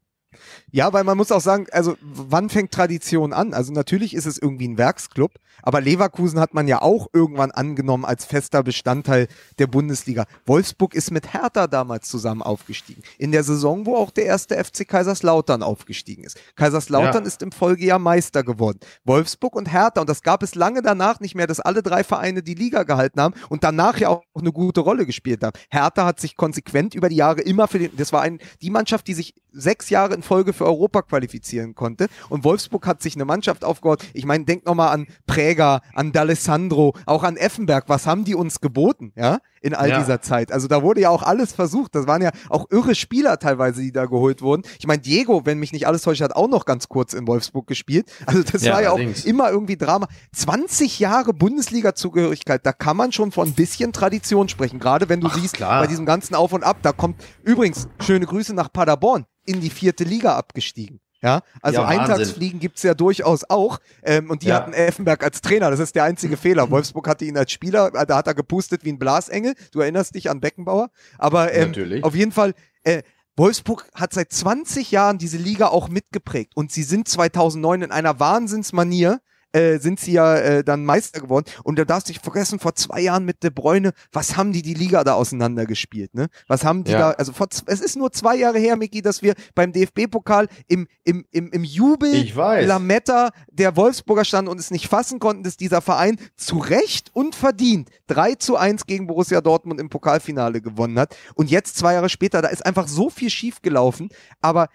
Ja, weil man muss auch sagen, also wann fängt Tradition an? Also natürlich ist es irgendwie ein Werksclub, aber Leverkusen hat man ja auch irgendwann angenommen als fester Bestandteil der Bundesliga. Wolfsburg ist mit Hertha damals zusammen aufgestiegen. In der Saison, wo auch der erste FC Kaiserslautern aufgestiegen ist. Kaiserslautern ja. ist im Folgejahr Meister geworden. Wolfsburg und Hertha, und das gab es lange danach nicht mehr, dass alle drei Vereine die Liga gehalten haben und danach ja auch eine gute Rolle gespielt haben. Hertha hat sich konsequent über die Jahre immer für den, das war ein, die Mannschaft, die sich sechs Jahre in Folge für Europa qualifizieren konnte. Und Wolfsburg hat sich eine Mannschaft aufgebaut. Ich meine, denk nochmal an Präger, an D'Alessandro, auch an Effenberg. Was haben die uns geboten, ja, in all ja. dieser Zeit? Also da wurde ja auch alles versucht. Das waren ja auch irre Spieler teilweise, die da geholt wurden. Ich meine, Diego, wenn mich nicht alles täuscht, hat auch noch ganz kurz in Wolfsburg gespielt. Also das ja, war ja auch allerdings. immer irgendwie Drama. 20 Jahre Bundesliga-Zugehörigkeit, da kann man schon von ein bisschen Tradition sprechen. Gerade wenn du Ach, siehst, klar. bei diesem ganzen Auf und Ab, da kommt übrigens schöne Grüße nach Paderborn in die vierte Liga abgestiegen. Ja, also ja, Eintagsfliegen gibt's ja durchaus auch. Ähm, und die ja. hatten Effenberg als Trainer. Das ist der einzige Fehler. Wolfsburg hatte ihn als Spieler, äh, da hat er gepustet wie ein Blasengel. Du erinnerst dich an Beckenbauer. Aber ähm, Natürlich. auf jeden Fall, äh, Wolfsburg hat seit 20 Jahren diese Liga auch mitgeprägt. Und sie sind 2009 in einer Wahnsinnsmanier äh, sind sie ja äh, dann Meister geworden. Und da darfst du dich vergessen, vor zwei Jahren mit De Bruyne, was haben die die Liga da auseinandergespielt, ne? Was haben die ja. da, also vor, es ist nur zwei Jahre her, Miki, dass wir beim DFB-Pokal im, im, im, im Jubel ich weiß. Lametta der Wolfsburger standen und es nicht fassen konnten, dass dieser Verein zu Recht und verdient 3 zu 1 gegen Borussia Dortmund im Pokalfinale gewonnen hat. Und jetzt zwei Jahre später, da ist einfach so viel schiefgelaufen, aber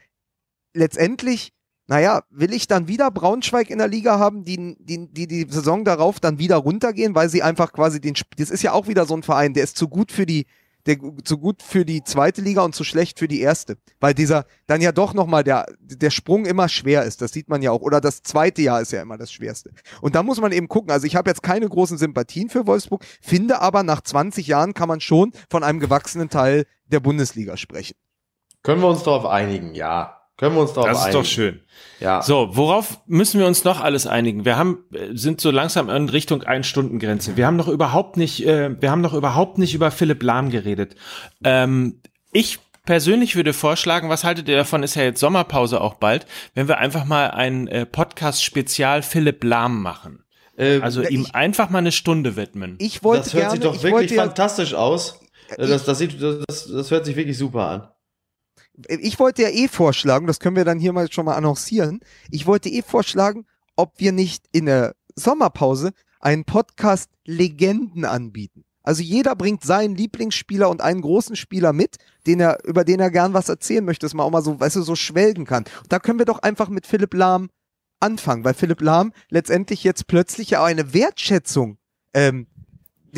letztendlich naja, will ich dann wieder Braunschweig in der Liga haben, die, die, die die Saison darauf dann wieder runtergehen, weil sie einfach quasi den, das ist ja auch wieder so ein Verein, der ist zu gut für die, der zu gut für die zweite Liga und zu schlecht für die erste, weil dieser dann ja doch nochmal der, der Sprung immer schwer ist, das sieht man ja auch, oder das zweite Jahr ist ja immer das schwerste. Und da muss man eben gucken, also ich habe jetzt keine großen Sympathien für Wolfsburg, finde aber nach 20 Jahren kann man schon von einem gewachsenen Teil der Bundesliga sprechen. Können wir uns darauf einigen, ja. Können wir uns darauf einigen. Das ist doch schön. Ja. So, worauf müssen wir uns noch alles einigen? Wir haben, äh, sind so langsam in Richtung Ein-Stunden-Grenze. Wir haben noch überhaupt nicht, äh, wir haben noch überhaupt nicht über Philipp Lahm geredet. Ähm, ich persönlich würde vorschlagen, was haltet ihr davon? Ist ja jetzt Sommerpause auch bald, wenn wir einfach mal ein äh, Podcast-Spezial Philipp Lahm machen. Äh, also ihm ich, einfach mal eine Stunde widmen. Ich wollte das hört gerne, sich doch wirklich fantastisch aus. Das, das, sieht, das, das hört sich wirklich super an ich wollte ja eh vorschlagen, das können wir dann hier mal schon mal annoncieren, ich wollte eh vorschlagen, ob wir nicht in der Sommerpause einen Podcast Legenden anbieten. Also jeder bringt seinen Lieblingsspieler und einen großen Spieler mit, den er, über den er gern was erzählen möchte, dass man auch mal so, weißt du, so schwelgen kann. Und da können wir doch einfach mit Philipp Lahm anfangen, weil Philipp Lahm letztendlich jetzt plötzlich ja auch eine Wertschätzung ähm,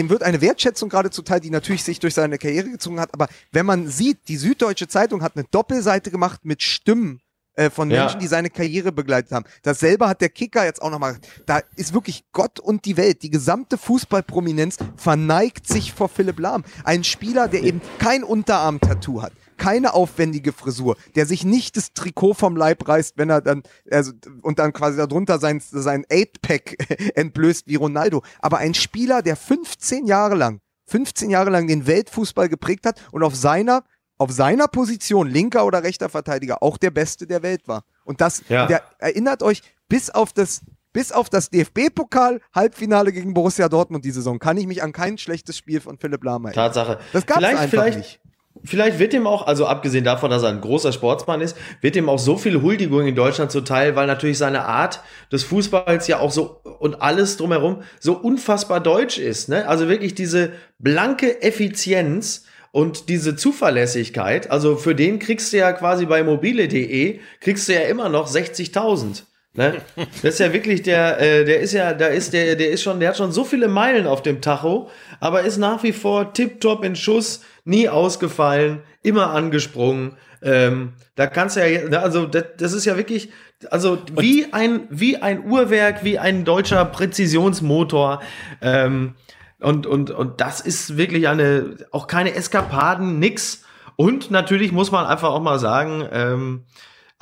dem wird eine Wertschätzung gerade zuteil, die natürlich sich durch seine Karriere gezogen hat. Aber wenn man sieht, die Süddeutsche Zeitung hat eine Doppelseite gemacht mit Stimmen äh, von Menschen, ja. die seine Karriere begleitet haben. Dasselbe hat der Kicker jetzt auch nochmal. Da ist wirklich Gott und die Welt. Die gesamte Fußballprominenz verneigt sich vor Philipp Lahm. Ein Spieler, der eben kein Unterarm-Tattoo hat keine aufwendige Frisur, der sich nicht das Trikot vom Leib reißt, wenn er dann, also, und dann quasi darunter sein, sein Eight-Pack (laughs) entblößt wie Ronaldo. Aber ein Spieler, der 15 Jahre lang, 15 Jahre lang den Weltfußball geprägt hat und auf seiner, auf seiner Position, linker oder rechter Verteidiger, auch der Beste der Welt war. Und das, ja. der erinnert euch, bis auf das, bis auf das DFB-Pokal-Halbfinale gegen Borussia Dortmund die Saison kann ich mich an kein schlechtes Spiel von Philipp Lahm erinnern. Tatsache. Das gab es einfach vielleicht, nicht. Vielleicht wird ihm auch, also abgesehen davon, dass er ein großer Sportsmann ist, wird ihm auch so viel Huldigung in Deutschland zuteil, weil natürlich seine Art des Fußballs ja auch so und alles drumherum so unfassbar deutsch ist. Ne? Also wirklich diese blanke Effizienz und diese Zuverlässigkeit. Also für den kriegst du ja quasi bei mobile.de kriegst du ja immer noch 60.000 Ne? (laughs) Das ist ja wirklich der, äh, der ist ja, da ist der, der ist schon, der hat schon so viele Meilen auf dem Tacho, aber ist nach wie vor tipptopp in Schuss, nie ausgefallen, immer angesprungen. Ähm, da kannst du ja, also das, das ist ja wirklich, also wie ein, wie ein Uhrwerk, wie ein deutscher Präzisionsmotor. Ähm, und, und, und das ist wirklich eine, auch keine Eskapaden, nix. Und natürlich muss man einfach auch mal sagen, ähm,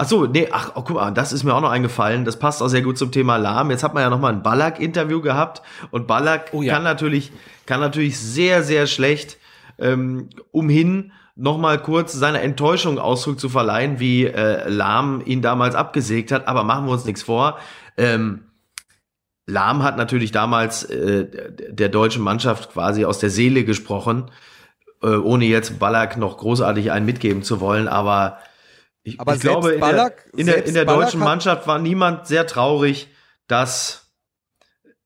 Ach so, nee, ach, oh, guck mal, das ist mir auch noch eingefallen. Das passt auch sehr gut zum Thema Lahm. Jetzt hat man ja noch mal ein Ballack-Interview gehabt und Ballack Oh ja. kann natürlich, kann natürlich sehr, sehr schlecht, ähm, umhin noch mal kurz seiner Enttäuschung Ausdruck zu verleihen, wie äh, Lahm ihn damals abgesägt hat. Aber machen wir uns nichts vor. Ähm, Lahm hat natürlich damals äh, der deutschen Mannschaft quasi aus der Seele gesprochen, äh, ohne jetzt Ballack noch großartig einen mitgeben zu wollen, aber ich, Aber ich glaube, in, Ballack- der, in, der, in der deutschen Mannschaft war niemand sehr traurig, dass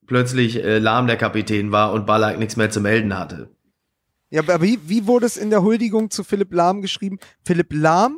plötzlich äh, Lahm der Kapitän war und Ballack nichts mehr zu melden hatte. Ja, aber wie, wie wurde es in der Huldigung zu Philipp Lahm geschrieben? Philipp Lahm,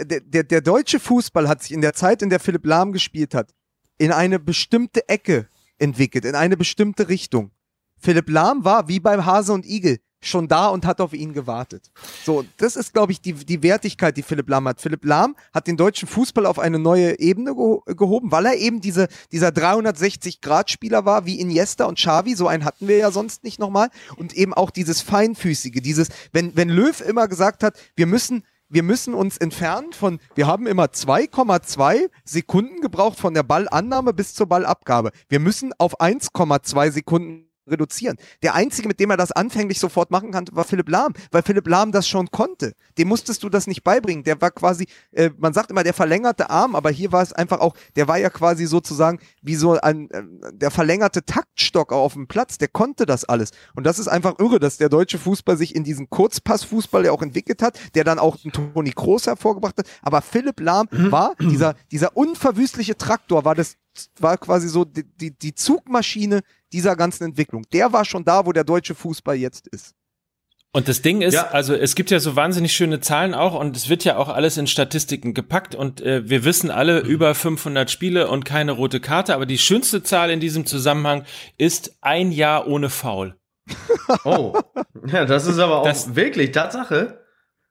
der, der, der deutsche Fußball hat sich in der Zeit, in der Philipp Lahm gespielt hat, in eine bestimmte Ecke entwickelt, in eine bestimmte Richtung. Philipp Lahm war wie beim Hase und Igel schon da und hat auf ihn gewartet. So, das ist, glaube ich, die, die Wertigkeit, die Philipp Lahm hat. Philipp Lahm hat den deutschen Fußball auf eine neue Ebene geho gehoben, weil er eben diese, dieser 360-Grad-Spieler war, wie Iniesta und Xavi, so einen hatten wir ja sonst nicht nochmal. Und eben auch dieses Feinfüßige, dieses, wenn, wenn Löw immer gesagt hat, wir müssen wir müssen uns entfernen von, wir haben immer 2,2 Sekunden gebraucht von der Ballannahme bis zur Ballabgabe. Wir müssen auf 1,2 Sekunden reduzieren. Der einzige, mit dem er das anfänglich sofort machen konnte, war Philipp Lahm, weil Philipp Lahm das schon konnte. Dem musstest du das nicht beibringen. Der war quasi, äh, man sagt immer der verlängerte Arm, aber hier war es einfach auch, der war ja quasi sozusagen wie so ein, äh, der verlängerte Taktstock auf dem Platz. Der konnte das alles. Und das ist einfach irre, dass der deutsche Fußball sich in diesen Kurzpassfußball ja auch entwickelt hat, der dann auch einen Toni Kroos hervorgebracht hat. Aber Philipp Lahm war dieser, dieser unverwüstliche Traktor, war das war quasi so die, die, die Zugmaschine dieser ganzen Entwicklung. Der war schon da, wo der deutsche Fußball jetzt ist. Und das Ding ist, Ja. also es gibt ja so wahnsinnig schöne Zahlen auch und es wird ja auch alles in Statistiken gepackt und äh, wir wissen alle über 500 Spiele und keine rote Karte, aber die schönste Zahl in diesem Zusammenhang ist ein Jahr ohne Foul. (laughs) Oh, ja, das ist aber auch Das- wirklich Tatsache.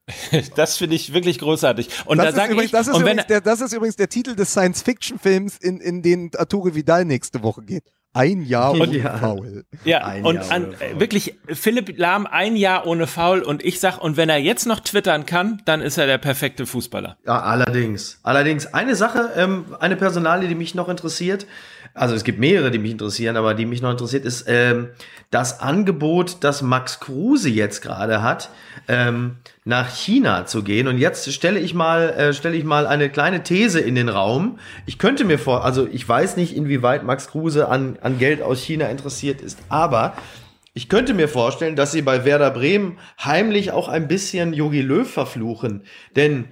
(laughs) Das finde ich wirklich großartig. Und da Das ist, sage übrigens, ich, das, ist und wenn übrigens der, das ist übrigens der Titel des Science-Fiction-Films, in, in den Arturo Vidal nächste Woche geht. Ein Jahr ohne Ja. Foul. Ja, Ein und Jahr an, ohne Foul. wirklich Philipp Lahm ein Jahr ohne Foul und ich sag, und wenn er jetzt noch twittern kann, dann ist er der perfekte Fußballer. Ja, allerdings. Allerdings eine Sache, ähm, eine Personalie, die mich noch interessiert. Also es gibt mehrere, die mich interessieren, aber die mich noch interessiert, ist ähm, das Angebot, das Max Kruse jetzt gerade hat, ähm, nach China zu gehen. Und jetzt stelle ich mal, äh, stelle ich mal eine kleine These in den Raum. Ich könnte mir vor, also ich weiß nicht, inwieweit Max Kruse an, an Geld aus China interessiert ist, aber ich könnte mir vorstellen, dass sie bei Werder Bremen heimlich auch ein bisschen Jogi Löw verfluchen. Denn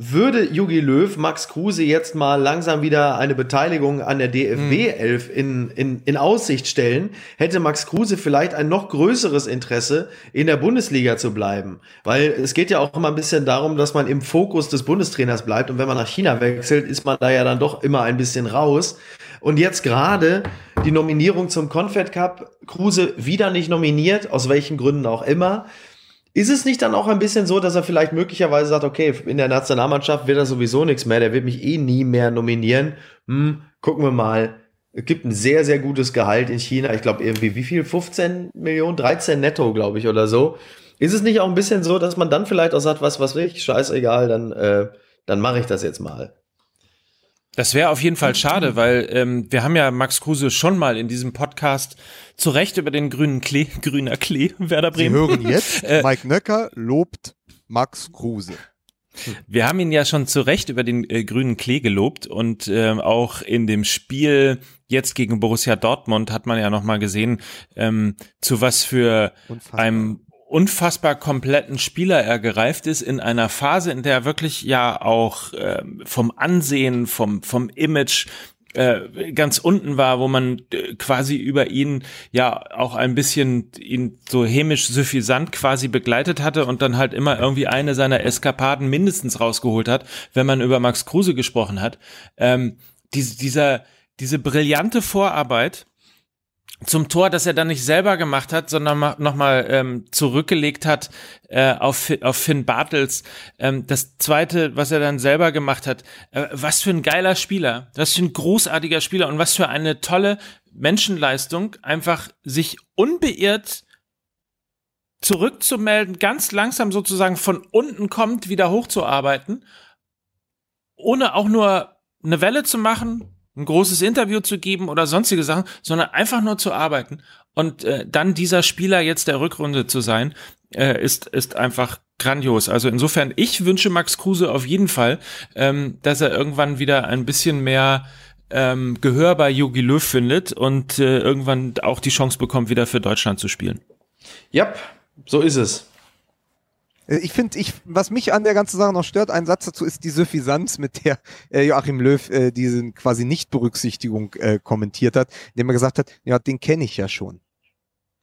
würde Jogi Löw Max Kruse jetzt mal langsam wieder eine Beteiligung an der DFB 11 in, in, in Aussicht stellen, hätte Max Kruse vielleicht ein noch größeres Interesse, in der Bundesliga zu bleiben. Weil es geht ja auch immer ein bisschen darum, dass man im Fokus des Bundestrainers bleibt. Und wenn man nach China wechselt, ist man da ja dann doch immer ein bisschen raus. Und jetzt gerade die Nominierung zum Confed Cup, Kruse wieder nicht nominiert, aus welchen Gründen auch immer. Ist es nicht dann auch ein bisschen so, dass er vielleicht möglicherweise sagt, okay, in der Nationalmannschaft wird er sowieso nichts mehr, der wird mich eh nie mehr nominieren. Hm, gucken wir mal. Es gibt ein sehr, sehr gutes Gehalt in China. Ich glaube irgendwie, wie viel? 15 Millionen, 13 netto, glaube ich, oder so. Ist es nicht auch ein bisschen so, dass man dann vielleicht auch sagt, was, was will ich? Scheißegal, dann, äh, dann mache ich das jetzt mal. Das wäre auf jeden Fall schade, weil ähm, wir haben ja Max Kruse schon mal in diesem Podcast zu Recht über den grünen Klee, (laughs) grüner Klee, Werder Sie Bremen. hören jetzt, (laughs) Äh, Mike Nöcker lobt Max Kruse. Wir haben ihn ja schon zu Recht über den äh, grünen Klee gelobt und ähm, auch in dem Spiel jetzt gegen Borussia Dortmund hat man ja noch mal gesehen, ähm, zu was für Unfassbar. einem unfassbar kompletten Spieler er gereift ist in einer Phase, in der er wirklich ja auch ähm, vom Ansehen, vom vom Image äh, ganz unten war, wo man äh, quasi über ihn ja auch ein bisschen ihn so hämisch suffisant quasi begleitet hatte und dann halt immer irgendwie eine seiner Eskapaden mindestens rausgeholt hat, wenn man über Max Kruse gesprochen hat. Ähm, diese, dieser, diese brillante Vorarbeit zum Tor, das er dann nicht selber gemacht hat, sondern nochmal ähm, zurückgelegt hat äh, auf, auf Finn Bartels. Ähm, das zweite, was er dann selber gemacht hat, äh, was für ein geiler Spieler, was für ein großartiger Spieler und was für eine tolle Menschenleistung, einfach sich unbeirrt zurückzumelden, ganz langsam sozusagen von unten kommt, wieder hochzuarbeiten, ohne auch nur eine Welle zu machen, ein großes Interview zu geben oder sonstige Sachen, sondern einfach nur zu arbeiten. Und äh, dann dieser Spieler jetzt der Rückrunde zu sein, äh, ist, ist einfach grandios. Also insofern, ich wünsche Max Kruse auf jeden Fall, ähm, dass er irgendwann wieder ein bisschen mehr ähm, Gehör bei Jogi Löw findet und äh, irgendwann auch die Chance bekommt, wieder für Deutschland zu spielen. Ja, so ist es. Äh, ich finde, ich, was mich an der ganzen Sache noch stört, ein Satz dazu ist die Suffisanz, mit der äh, Joachim Löw äh, diese quasi Nichtberücksichtigung äh, kommentiert hat, indem er gesagt hat, ja, den kenne ich ja schon.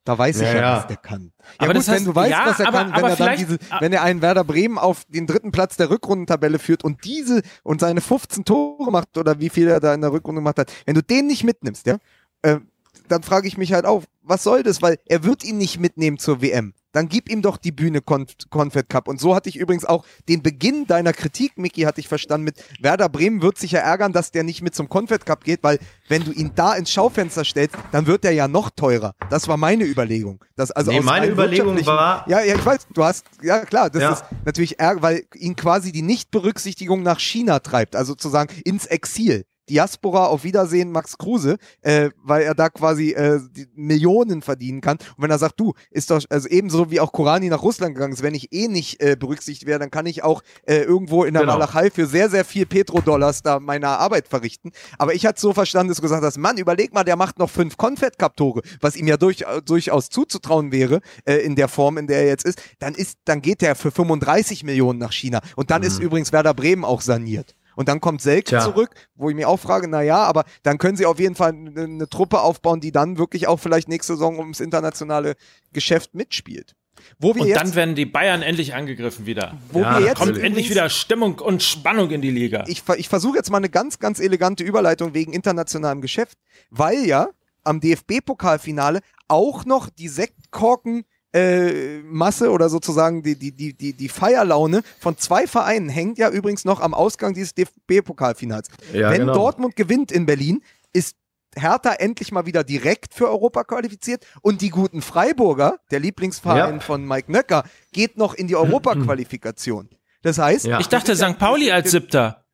Da weiß ich ja, ja, was der kann. Ja aber gut, das heißt, wenn du weißt, ja, was er aber, kann, wenn er dann diese, wenn er einen Werder Bremen auf den dritten Platz der Rückrundentabelle führt und diese und seine 15 Tore macht oder wie viel er da in der Rückrunde gemacht hat, wenn du den nicht mitnimmst, ja, äh, dann frage ich mich halt auch, was soll das? Weil er wird ihn nicht mitnehmen zur WM dann gib ihm doch die Bühne Conf Confed Cup. Und so hatte ich übrigens auch den Beginn deiner Kritik, Mickey, hatte ich verstanden mit Werder Bremen wird sich ja ärgern, dass der nicht mit zum Confed Cup geht, weil wenn du ihn da ins Schaufenster stellst, dann wird der ja noch teurer. Das war meine Überlegung. Das, also nee, meine Überlegung war... Ja, ja, ich weiß, du hast, ja klar, das ja. ist natürlich ärger, weil ihn quasi die Nichtberücksichtigung nach China treibt, also sozusagen ins Exil. Diaspora auf Wiedersehen Max Kruse, äh, weil er da quasi äh, Millionen verdienen kann. Und wenn er sagt, du, ist doch, also ebenso wie auch Korani nach Russland gegangen ist, wenn ich eh nicht äh, berücksichtigt werde, dann kann ich auch äh, irgendwo in der genau. Walachei für sehr, sehr viel Petrodollars da meine Arbeit verrichten. Aber ich hatte so verstanden, dass du gesagt hast, Mann, überleg mal, der macht noch fünf Confed-Cup-Tore, was ihm ja durch, durchaus zuzutrauen wäre, äh, in der Form, in der er jetzt ist, dann ist, dann geht der für 35 Millionen nach China. Und dann mhm. ist übrigens Werder Bremen auch saniert. Und dann kommt Selke zurück, wo ich mir auch frage, na ja, aber dann können sie auf jeden Fall eine, eine Truppe aufbauen, die dann wirklich auch vielleicht nächste Saison ums internationale Geschäft mitspielt. Wo wir und jetzt, dann werden die Bayern endlich angegriffen wieder. Wo ja, wir jetzt kommt endlich wieder Stimmung und Spannung in die Liga. Ich, ich versuche jetzt mal eine ganz, ganz elegante Überleitung wegen internationalem Geschäft, weil ja am DFB-Pokalfinale auch noch die Sektkorken äh, Masse oder sozusagen die, die, die, die, die Feierlaune von zwei Vereinen hängt ja übrigens noch am Ausgang dieses DFB-Pokalfinals. Ja, Wenn genau. Dortmund gewinnt in Berlin, ist Hertha endlich mal wieder direkt für Europa qualifiziert und die guten Freiburger, der Lieblingsverein ja. von Mike Nöcker, geht noch in die (clears throat) Europa-Qualifikation. Das heißt, ja. ich dachte St. Pauli als Siebter.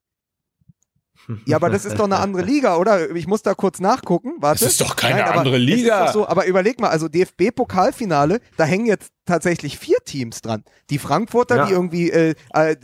Ja, aber das ist doch eine andere Liga, oder? Ich muss da kurz nachgucken. Warte. Das ist doch keine Nein, andere Liga. So, aber überleg mal, also DFB-Pokalfinale, da hängen jetzt tatsächlich vier Teams dran. Die Frankfurter, ja. die irgendwie äh, äh,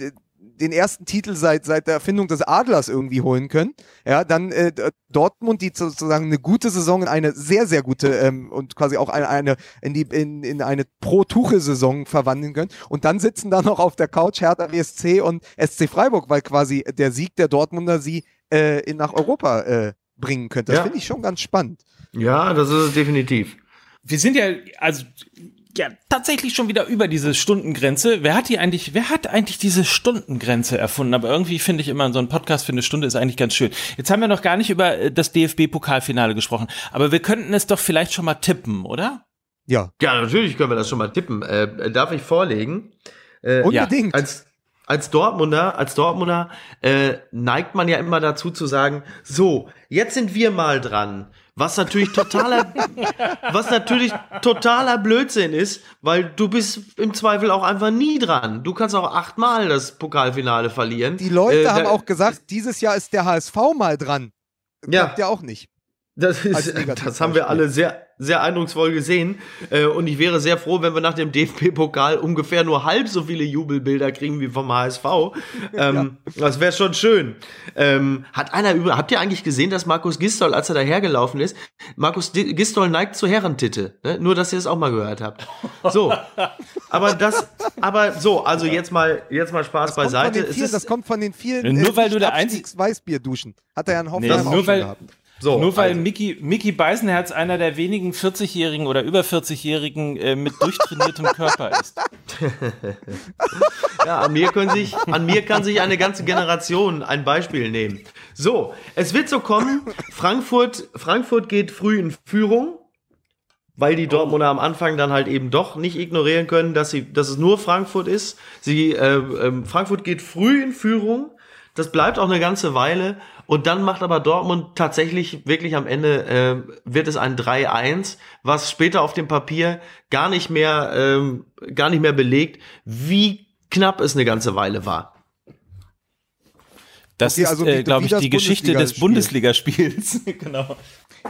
den ersten Titel seit, seit der Erfindung des Adlers irgendwie holen können. Ja, dann äh, Dortmund, die sozusagen eine gute Saison in eine sehr, sehr gute ähm, und quasi auch eine, eine in die in, in eine Pro-Tuche-Saison verwandeln können. Und dann sitzen da noch auf der Couch Hertha WSC und SC Freiburg, weil quasi der Sieg der Dortmunder sie äh, in, nach Europa äh, bringen könnte. Das ja. finde ich schon ganz spannend. Ja, das ist es definitiv. Wir sind ja, also ja tatsächlich schon wieder über diese Stundengrenze. Wer hat die eigentlich, wer hat eigentlich diese Stundengrenze erfunden? Aber irgendwie finde ich immer so ein Podcast für eine Stunde ist eigentlich ganz schön. Jetzt haben wir noch gar nicht über äh, das DFB-Pokalfinale gesprochen, aber wir könnten es doch vielleicht schon mal tippen, oder? Ja. Ja, natürlich können wir das schon mal tippen. Äh, darf ich vorlegen? Äh, Unbedingt. Ja, als als Dortmunder, als Dortmunder äh, neigt man ja immer dazu zu sagen, so, jetzt sind wir mal dran. Was natürlich totaler, was natürlich totaler Blödsinn ist, weil du bist im Zweifel auch einfach nie dran. Du kannst auch achtmal das Pokalfinale verlieren. Die Leute äh, haben auch gesagt, dieses Jahr ist der HSV mal dran. Klappt ja. ja auch nicht. Das, ist, das haben wir alle sehr, sehr eindrucksvoll gesehen. Äh, und ich wäre sehr froh, wenn wir nach dem DFB-Pokal ungefähr nur halb so viele Jubelbilder kriegen wie vom HSV. (laughs) Ähm, ja. Das wäre schon schön. Ähm, hat einer über, habt ihr eigentlich gesehen, dass Markus Gistol, als er dahergelaufen ist, Markus Gistol neigt zu Herrentitte. Ne? Nur, dass ihr es auch mal gehört habt. So. (laughs) aber das, aber so, also jetzt mal, jetzt mal Spaß das beiseite. Vielen, das kommt von den vielen, äh, nur weil du der einzige Weißbier duschen. Hat er ja einen Hoffnung nee, nur weil, gehabt. So, Nur weil also. Mickey, Mickey Beisenherz einer der wenigen 40-Jährigen oder über 40-Jährigen äh, mit durchtrainiertem Körper ist. ja, an mir, können sich, an mir kann sich eine ganze Generation ein Beispiel nehmen. So, es wird so kommen. Frankfurt, Frankfurt geht früh in Führung, weil die Dortmunder am Anfang dann halt eben doch nicht ignorieren können, dass sie, dass es nur Frankfurt ist. Sie, äh, ähm, Frankfurt geht früh in Führung. Das bleibt auch eine ganze Weile. Und dann macht aber Dortmund tatsächlich wirklich am Ende äh, wird es ein 3-1, was später auf dem Papier gar nicht mehr ähm, gar nicht mehr belegt, wie knapp es eine ganze Weile war. Das Okay, ist, also äh, glaube ich, die Geschichte des Bundesligaspiel. Bundesligaspiels. (laughs) genau.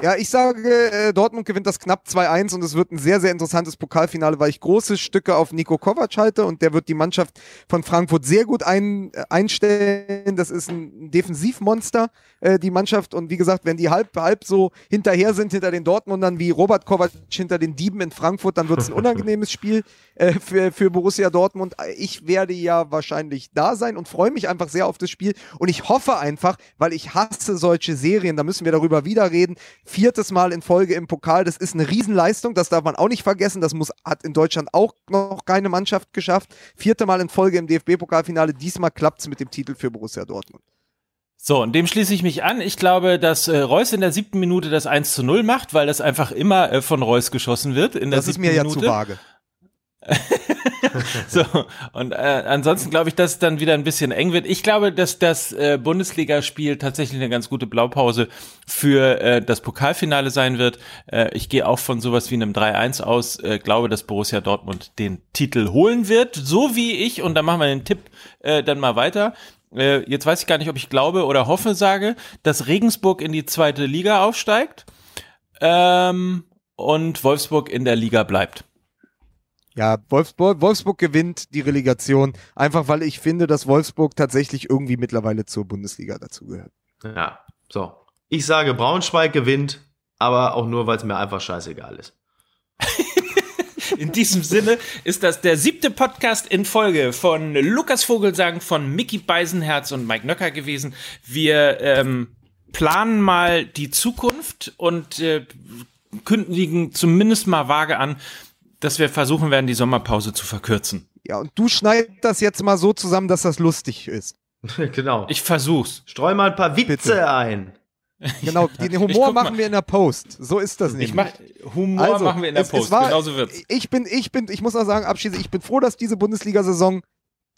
Ja, ich sage, äh, Dortmund gewinnt das knapp 2-1 und es wird ein sehr, sehr interessantes Pokalfinale, weil ich große Stücke auf Nico Kovac halte und der wird die Mannschaft von Frankfurt sehr gut ein, äh, einstellen. Das ist ein Defensivmonster, äh, die Mannschaft. Und wie gesagt, wenn die halb, halb so hinterher sind hinter den Dortmundern wie Robert Kovac hinter den Dieben in Frankfurt, dann wird es ein (laughs) unangenehmes Spiel äh, für, für Borussia Dortmund. Ich werde ja wahrscheinlich da sein und freue mich einfach sehr auf das Spiel. Und ich hoffe einfach, weil ich hasse solche Serien, da müssen wir darüber wieder reden. Viertes Mal in Folge im Pokal, das ist eine Riesenleistung, das darf man auch nicht vergessen. Das muss, hat in Deutschland auch noch keine Mannschaft geschafft. Vierte Mal in Folge im DFB-Pokalfinale, diesmal klappt es mit dem Titel für Borussia Dortmund. So, und dem schließe ich mich an. Ich glaube, dass äh, Reus in der siebten Minute das 1 zu 0 macht, weil das einfach immer äh, von Reus geschossen wird. In der Das ist mir ja Minute. zu vage. (laughs) So, und äh, ansonsten glaube ich, dass es dann wieder ein bisschen eng wird. Ich glaube, dass das äh, Bundesligaspiel tatsächlich eine ganz gute Blaupause für äh, das Pokalfinale sein wird. Äh, ich gehe auch von sowas wie einem 3-1 aus, äh, glaube, dass Borussia Dortmund den Titel holen wird, so wie ich, und da machen wir den Tipp äh, dann mal weiter. Äh, jetzt weiß ich gar nicht, ob ich glaube oder hoffe, sage, dass Regensburg in die zweite Liga aufsteigt ähm, und Wolfsburg in der Liga bleibt. Ja, Wolfsburg, Wolfsburg gewinnt die Relegation, einfach weil ich finde, dass Wolfsburg tatsächlich irgendwie mittlerweile zur Bundesliga dazugehört. Ja, so. Ich sage, Braunschweig gewinnt, aber auch nur, weil es mir einfach scheißegal ist. (laughs) In diesem Sinne ist das der siebte Podcast in Folge von Lukas Vogelsang, von Mickey Beisenherz und Mike Nöcker gewesen. Wir ähm, planen mal die Zukunft und äh, kündigen zumindest mal vage an, dass wir versuchen werden, die Sommerpause zu verkürzen. Ja, und du schneid das jetzt mal so zusammen, dass das lustig ist. (laughs) genau. Ich versuch's. Streu mal ein paar Witze Bitte. ein. (laughs) Genau, den Humor machen wir in der Post. So ist das nicht. Ich mach, Humor machen wir in der Also, es- es Post. war- Genauso wird's. Ich bin, ich bin, ich muss auch sagen, abschließend, ich bin froh, dass diese Bundesliga-Saison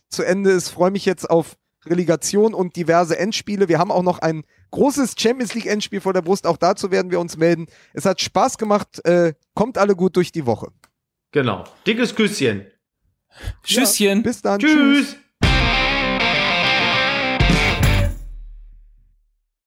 zu Ende ist. Freue mich jetzt auf Relegation und diverse Endspiele. Wir haben auch noch ein großes Champions League Endspiel vor der Brust. Auch dazu werden wir uns melden. Es hat Spaß gemacht. Äh, kommt alle gut durch die Woche. Genau. Dickes Küsschen. Tschüsschen. Bis dann. Tschüss.